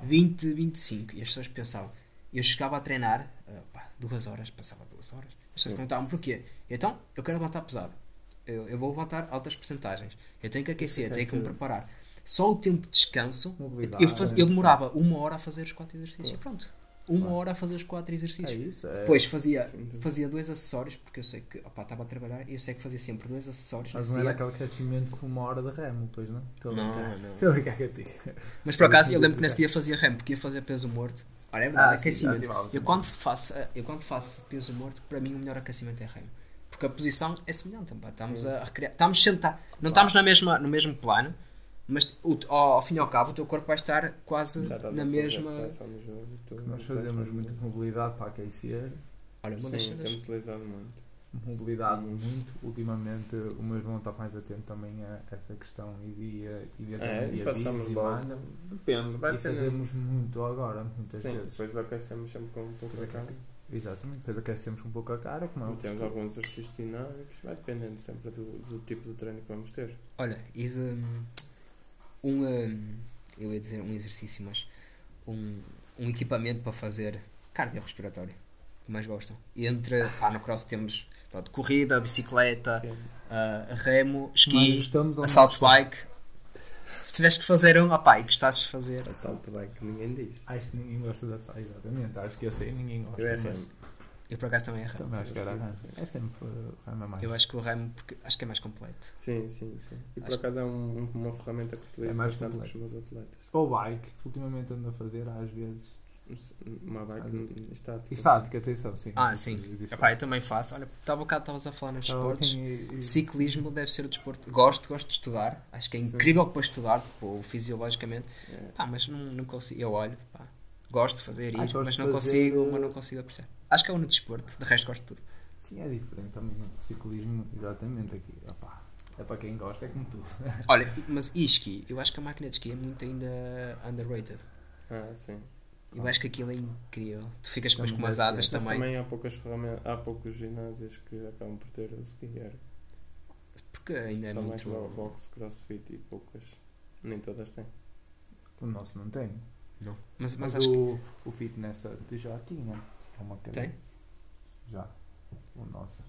20, 25. E as pessoas pensavam. Eu chegava a treinar, ah, pá, duas horas, passava duas horas. As pessoas perguntavam porquê. Então, eu quero levantar pesado. Eu, eu vou levantar altas percentagens. Eu tenho que aquecer, tenho que me preparar. Só o tempo de descanso, Mobilidade. eu, faz- eu demorava uma hora a fazer os quatro exercícios. Pronto. Uma hora a fazer os quatro É exercícios. isso. É, Depois fazia, Sim, fazia dois acessórios, porque eu sei que opá, estava a trabalhar e eu sei que fazia sempre dois acessórios mas não era dia. aquele aquecimento com uma hora de remo, pois não? Estou Não, brincar. não. Estou a brincar contigo. Mas por acaso eu lembro que nesse dia fazia remo, porque ia fazer peso morto. Olha, é verdade, Ah, aquecimento. sim. eu, quando faço, eu quando faço peso morto, para mim o melhor aquecimento é remo. Porque a posição é semelhante. pá, Estamos a recriar, estamos sentados, não estamos na mesma, no mesmo plano, mas o- ao, ao fim e ao cabo o teu corpo vai estar quase na mesma. Nós fazemos muita mobilidade para aquecer. Olha, uma Sim, temos utilizado muito. Mobilidade muito. Ultimamente o meu irmão está mais atento também a essa questão e dia e dia É, dia passamos logo. Depende, vai E fazemos muito agora, muitas Sim, vezes. depois aquecemos sempre com um pouco de carne. Exatamente, depois aquecemos um pouco a cara, como é o Temos alguns exercícios dinâmicos, vai dependendo sempre do, do tipo de treino que vamos ter. Olha, e de um, um, eu ia dizer um exercício, mas um, um equipamento para fazer cardiorrespiratório que mais gostam. E entre, pá, no cross temos pronto, corrida, bicicleta, ah, remo, esqui, assalto bike. Se tivesse que fazer um, opá, e gostasses de fazer, Assalto bike, que ninguém diz. Acho que ninguém gosta da saia, exatamente. Acho que esse aí ninguém gosta. Eu é mas RM. eu por acaso também é remo. Também acho que era ramo. É sempre ramo a mais. Eu acho que o remo, porque acho que é mais completo. Sim, sim, sim. E por Acho- acaso é um- um- uma ferramenta que utilizo É mais bastante com os meus atletas. Ou bike, ultimamente ando a fazer às vezes. Uma bike Ah, estática. Estática, atenção, sim. Ah, sim. Epá, eu também faço. Olha, estava um bocado estavas a falar nos Então, esportes. Ciclismo deve ser o desporto. Gosto, gosto de estudar. Acho que é Sim. incrível para estudar, tipo, fisiologicamente. É. Pá, mas não, não consigo. Eu olho, pá, gosto de fazer ir, Ah, gosto mas não fazer, consigo, mas não consigo apreciar. Acho que é o único desporto, de resto gosto de tudo. Sim, é diferente também. O ciclismo, exatamente aqui. Opá, é para quem gosta, é como tudo. Olha, mas e esqui? Eu acho que a máquina de esqui é muito ainda underrated. Ah, sim. Eu acho que aquilo é incrível. Tu ficas depois com umas asas Mas também. também há poucas ferramentas, há poucos ginásios que acabam por ter o skier. Porque ainda é Só mais muito. bo- boxe, crossfit e poucas. Nem todas têm. O nosso não tem. Não. Mas, mas Mas, acho que. o, o fitness de já tinha. É uma. Tem? Já. O nosso.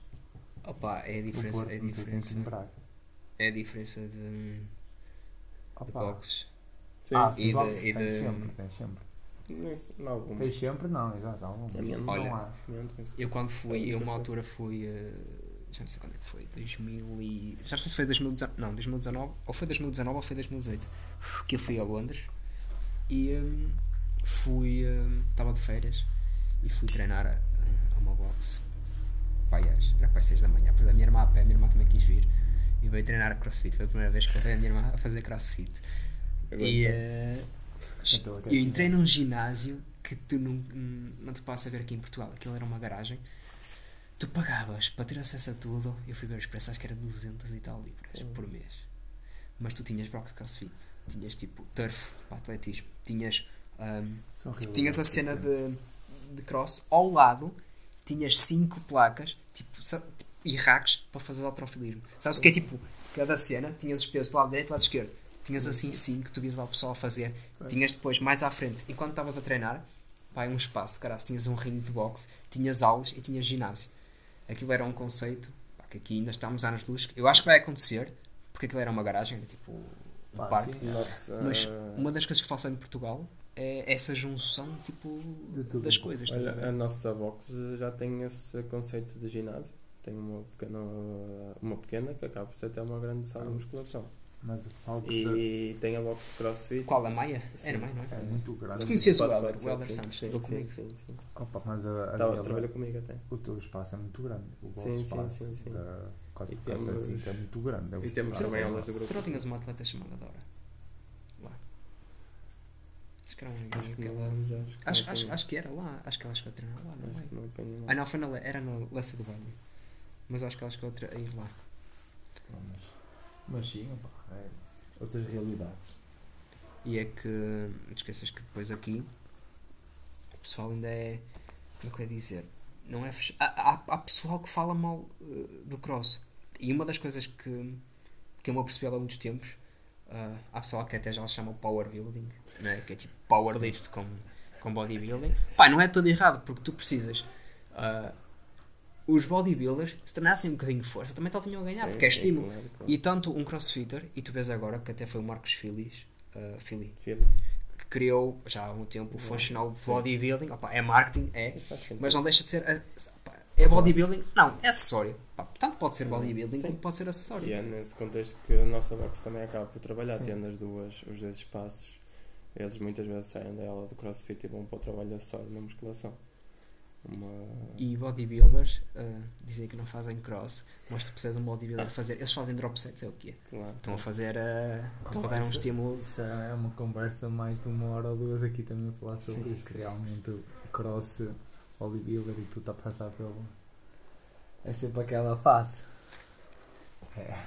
Opa, é a O diferença. Porto, É a diferença. tem. É a diferença de, de Opa. boxes. Sim, Ah, E de- e de- sempre, tens sempre. Não, algum. Tens sempre, não, exato. Há um. A minha não. Olha, Eu quando fui, eu uma altura fui, eh, já não sei quando é que foi, 2000 e, já não sei se foi 2019, não, 2019, ou foi 2019 ou foi 2018, que eu fui a Londres e hum, fui, hum, estava de férias e fui treinar a, a uma box, pai, era para 6 da manhã, a minha irmã a pé, a minha irmã também quis vir e veio treinar a crossfit, foi a primeira vez que eu vi a minha irmã a fazer crossfit Agora e. Então, eu aquece, entrei num ginásio que tu não, não te passa a ver aqui em Portugal. Aquilo era uma garagem. Tu pagavas para ter acesso a tudo. Eu fui ver os preços, acho que era 200 e tal libras Hum. por mês. Mas tu tinhas bloco de crossfit, tinhas tipo turf para atletismo, tinhas, São tipo, tinhas a cena de, de cross. Ao lado tinhas 5 placas tipo, sa- tipo, e racks para fazer alterofilismo. Sabes o que é tipo? Cada cena tinhas os pesos do lado direito e do lado esquerdo. Tinhas assim 5 tu vias lá o pessoal a fazer. Tinhas depois, mais à frente, enquanto estavas a treinar, vai um espaço, caralho, tinhas um ringue de boxe, tinhas aulas e tinhas ginásio. Aquilo era um conceito pá, que aqui ainda estamos anos luz. Eu acho que vai acontecer, porque aquilo era uma garagem, era tipo um Pá, parque. sim. Nossa, Mas ah, uma das coisas que falta em Portugal é essa junção tipo das coisas. A olha, ver? a nossa box já tem esse conceito de ginásio. Tem uma pequena, uma pequena que acaba por ser até uma grande sala de musculação. Mas E tem a box de crossfit. Qual? A Maia? Sim. Era Maia, não é é? muito grande. Tu conheces o Helder? O Helder Santos, sim, estudou sim, comigo. Sim, sim. Opa, mas a, a Tá- comigo até. o teu espaço é muito grande. O vosso Sim, sim, espaço sim, sim. da E 475 temos- é muito grande. é E temos também aulas do grupo. Tu não tinhas uma atleta chamada Dora? Lá. Acho que era um Acho que ela- acho que Acho, acho, acho que era lá. Acho que ela chegou a treinar lá, não Acho é? não Ah, não, foi na, era na Lessa do Baile. Mas acho que ela chegou a ir lá. Mas sim, opa, é outras realidades. E é que, não esqueças que depois aqui o pessoal ainda é. Como é que eu ia dizer? Não é fech... há, há, há pessoal que fala mal eh, do cross. E uma das coisas que, que eu me apercebi ao longo dos tempos, ah, há pessoal que até já lhe chama power building, né? que é tipo powerlift com, com bodybuilding. Pá, não é todo errado, porque tu precisas. ah, os bodybuilders, se treinassem um bocadinho de força, também tal tinham a ganhar, Sim, porque é sim, estímulo. claro, claro. E tanto um crossfitter, e tu vês agora que até foi o Marcos Filis, uh, Fili, Filho. que criou já há algum tempo o Functional Bodybuilding. Opa, é marketing, é, sentido. mas não deixa de ser. opa, É bodybuilding? Não, é acessório. Tanto pode ser bodybuilding Sim. como pode ser acessório. E é nesse contexto que a nossa box também acaba por trabalhar, Sim. tendo as duas, os dois espaços. Eles muitas vezes saem da aula do crossfit e vão para o trabalho acessório na musculação. Uma... E bodybuilders uh, dizem que não fazem cross, mas tu precisas de um bodybuilder fazer. Eles fazem drop sets, é o quê? Claro. Estão a fazer. uh, estão a dar um estímulo. Isso é uma conversa mais de uma hora ou duas aqui também a falar sobre Sim, isso. sim. Que realmente o cross, bodybuilder e tudo está a passar pelo. É sempre aquela fase. É,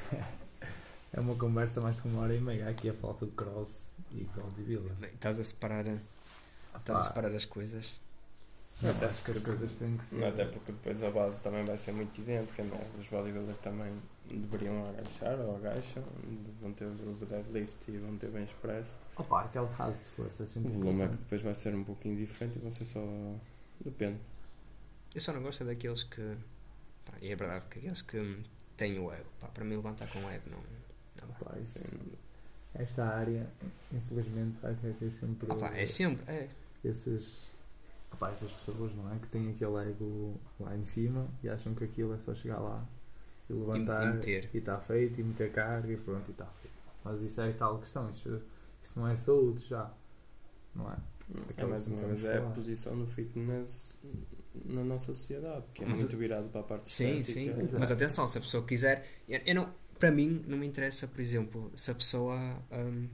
é uma conversa mais de uma hora e meia aqui a falar sobre cross e bodybuilder. Estás a separar. Estás a separar as coisas. Eu Até acho que as coisas têm que ser. Não, até porque depois a base também vai ser muito idêntica, não é? Os bodybuilders também deveriam agachar ou agacham, vão ter o deadlift e vão ter bem expresso. Opa, aquele caso de força é O volume é que depois vai ser um pouquinho diferente e ser só. Depende. Eu só não gosto é daqueles que. Pá, e é verdade que aqueles que têm o ego. Pá, para mim, levantar com o ego não. não. Opa, isso- esta área, infelizmente, vai ter sempre pá, é sempre. É. esses, opa, essas pessoas, não é? Que têm aquele ego lá em cima e acham que aquilo é só chegar lá e levantar e meter. e está feito e meter carga e pronto, e está feito. Mas isso é tal questão, isso, isso não é saúde já, não é? É mais uma vez a é a posição do fitness na nossa sociedade, que é Mas- muito virado para a parte Sim, sim. Mas atenção, se a pessoa quiser. Eu, eu não, para mim, não me interessa, por exemplo, se a pessoa hum,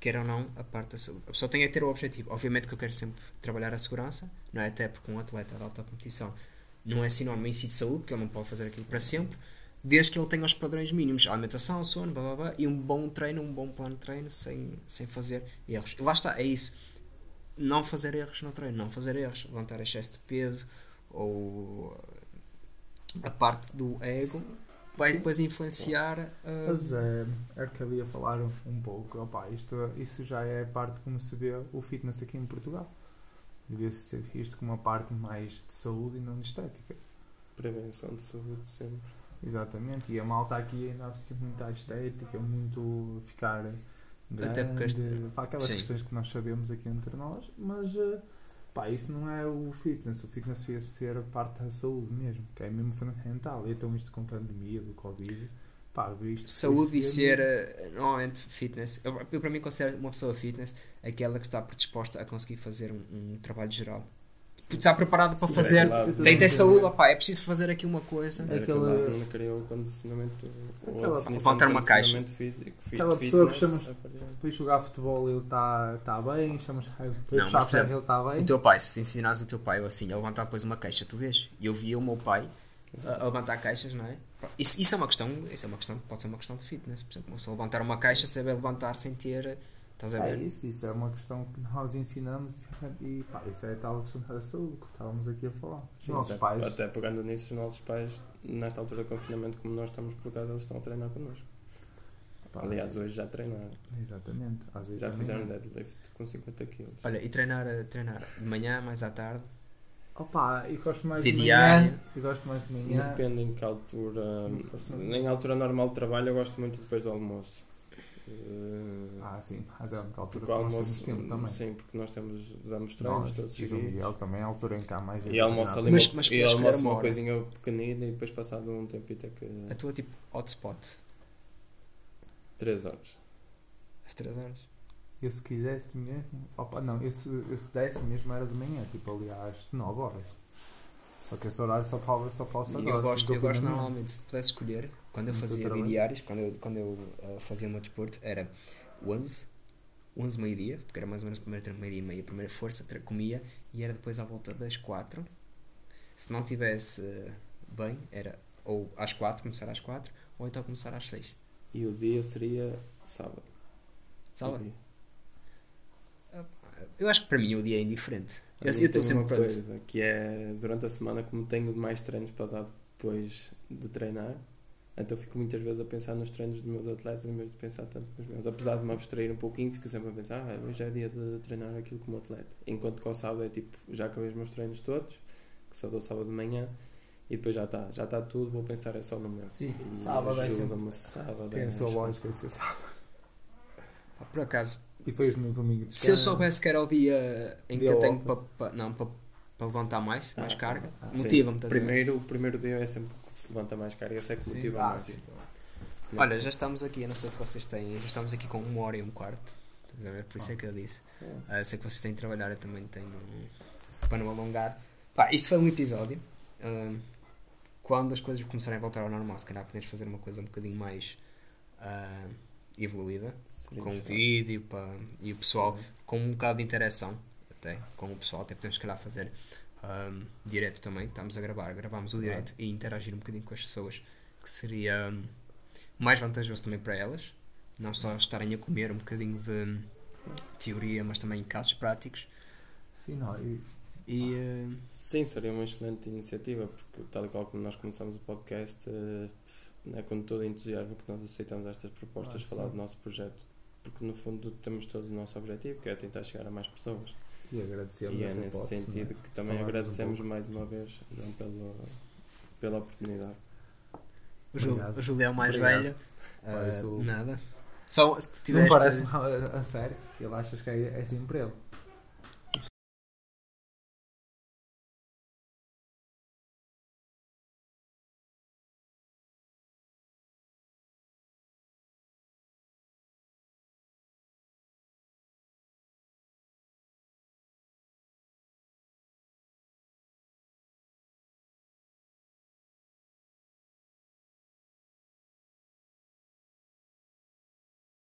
quer ou não a parte da saúde. A pessoa tem que ter o objetivo. Obviamente que eu quero sempre trabalhar a segurança, não é? Até porque um atleta de alta competição não é sinónimo em si de saúde, porque ele não pode fazer aquilo para sempre, desde que ele tenha os padrões mínimos: alimentação, sono, blá, blá, blá, e um bom treino, um bom plano de treino, sem, sem fazer erros. E lá está, é isso. Não fazer erros no treino, não fazer erros, levantar excesso de peso ou a parte do ego vai depois influenciar uh, Mas é, é que eu ia falar um, um pouco, opa, isto, isso já é a parte como se vê o fitness aqui em Portugal. Devia ser visto como uma parte mais de saúde e não de estética. Prevenção de saúde sempre. Exatamente, e a malta aqui ainda assiste muito à estética, muito ficar grande, Até porque este- aquelas sim. questões que nós sabemos aqui entre nós, mas eh, pá, isso não é o fitness, o fitness devia ser a parte da saúde mesmo, que é mesmo fundamental. E então isto com a pandemia do Covid, pá, isto saúde e ser uh, normalmente fitness. Eu, eu, para mim considero uma pessoa fitness aquela que está predisposta a conseguir fazer um, um trabalho geral. Está preparado para fazer, é claro. tem ter saúde, opá, é preciso fazer aqui uma coisa. Aquela- base criou o condicionamento, Aquela- de uma caixa. físico, fit- Aquela pessoa que chamas- a partir- Depois jogar futebol ele está tá bem, chamas mas, puxar ele está bem. O teu pai, se ensinares o teu pai ou assim a levantar depois uma caixa, tu vês? E eu via o meu pai a, a levantar caixas, não é? Isso, isso é uma questão, isso é uma questão, pode ser uma questão de fitness. Por exemplo, uma pessoa levantar uma caixa, saber levantar sem ter. Estás a É ver? isso, isso é uma questão que nós ensinamos e pá, isso é tal questão da saúde que estávamos aqui a falar. Os Sim, nossos até, pais, até pegando nisso, os nossos pais, nesta altura de confinamento, como nós estamos por casa, eles estão a treinar connosco. pá, Aliás, hoje já treinaram. exatamente, às vezes Já também fizeram deadlift com 50 kg. Olha, e treinar, treinar de manhã, mais à tarde. Opa, eu gosto mais De de manhã. Eu gosto mais de manhã. Depende em que altura. Em altura normal de trabalho, eu gosto muito depois do almoço. Ah, sim, mas é a única altura que nós temos tempo também. Sim, porque nós temos, damos treinos todos e o seguidos. Miguel também é a altura em que há mais gente E almoço ali Mas- uma, mas e almoço uma uma coisinha pequenina e depois passado um tempo ter que. A tua tipo hotspot. 3 horas. Às 3 horas. Eu se quisesse mesmo. Opa, não, eu se, eu se desse mesmo era de manhã, tipo ali às 9 horas. Só que esse horário só, pode, só posso Eu agora. gosto, eu gosto na manhã. normalmente, se pudesse escolher, quando eu fazia bidiários, quando eu, quando eu uh, fazia o meu desporto, era 11, 11 meio-dia, porque era mais ou menos o primeiro treino meio-dia e meia, a primeira força, comia, e era depois à volta das 4. Se não tivesse uh, bem, era ou às 4, começar às 4, ou então começar às 6. E o dia seria sábado. Sabe? Eu acho que para mim o dia é indiferente. Eu eu estou sempre uma pronto. coisa que é durante a semana, como tenho mais treinos para dar depois de treinar, então fico muitas vezes a pensar nos treinos dos meus atletas em vez de pensar tanto nos meus. Apesar de me abstrair um pouquinho, fico sempre a pensar, ah, hoje é dia de treinar aquilo como atleta. Enquanto que ao sábado é tipo, já acabei os meus treinos todos, que só dou sábado de manhã, e depois já está, já está tudo, vou pensar é só no meu. Sim, E sábado é sábado. Tem é lógica, sabe. Pá, Por acaso, E depois no domingo de se eu soubesse que era o dia em que Dia eu tenho para, para- não, para, para levantar mais, mais Ah, carga, ah, motiva-me. Primeiro, o primeiro dia é sempre que se levanta mais carga, esse é que Sim, motiva ah, mais. sim. Olha, já estamos aqui, eu não sei se vocês têm, já estamos aqui com uma hora e um quarto. Estás a ver? Por isso é que eu disse. Ah, sei que vocês têm de trabalhar, eu também tenho. um- Para não alongar. Pá, isto foi um episódio. ah, quando as coisas começarem a voltar ao normal, se calhar podemos fazer uma coisa um bocadinho mais ah, evoluída. Com gostado. vídeo pá, e o pessoal, com um bocado de interação até com o pessoal. Até podemos, calhar, fazer ah, direto também. Estamos a gravar, gravamos o direto e interagir um bocadinho com as pessoas, que seria hum, mais vantajoso também para elas. Não só estarem a comer um bocadinho de teoria, mas também casos práticos. Sim, não, e, E eh, Sim, seria uma excelente iniciativa, porque tal e qual como nós começamos o podcast, eh, é com todo o entusiasmo que nós aceitamos estas propostas, Ah, falar sim. do nosso projeto, porque no fundo temos todos o nosso objetivo, que é tentar chegar a mais pessoas. E agradecemos E é nesse hipótese, sentido não é? que também Falarmos um agradecemos pouco. mais uma vez João, pela, pela oportunidade. o, Júlio, o Júlio é o mais Obrigado. velho. Sou- Nada. Só se Não tiveste. parece mal, a, a sério. Ele achas que é, é assim para ele.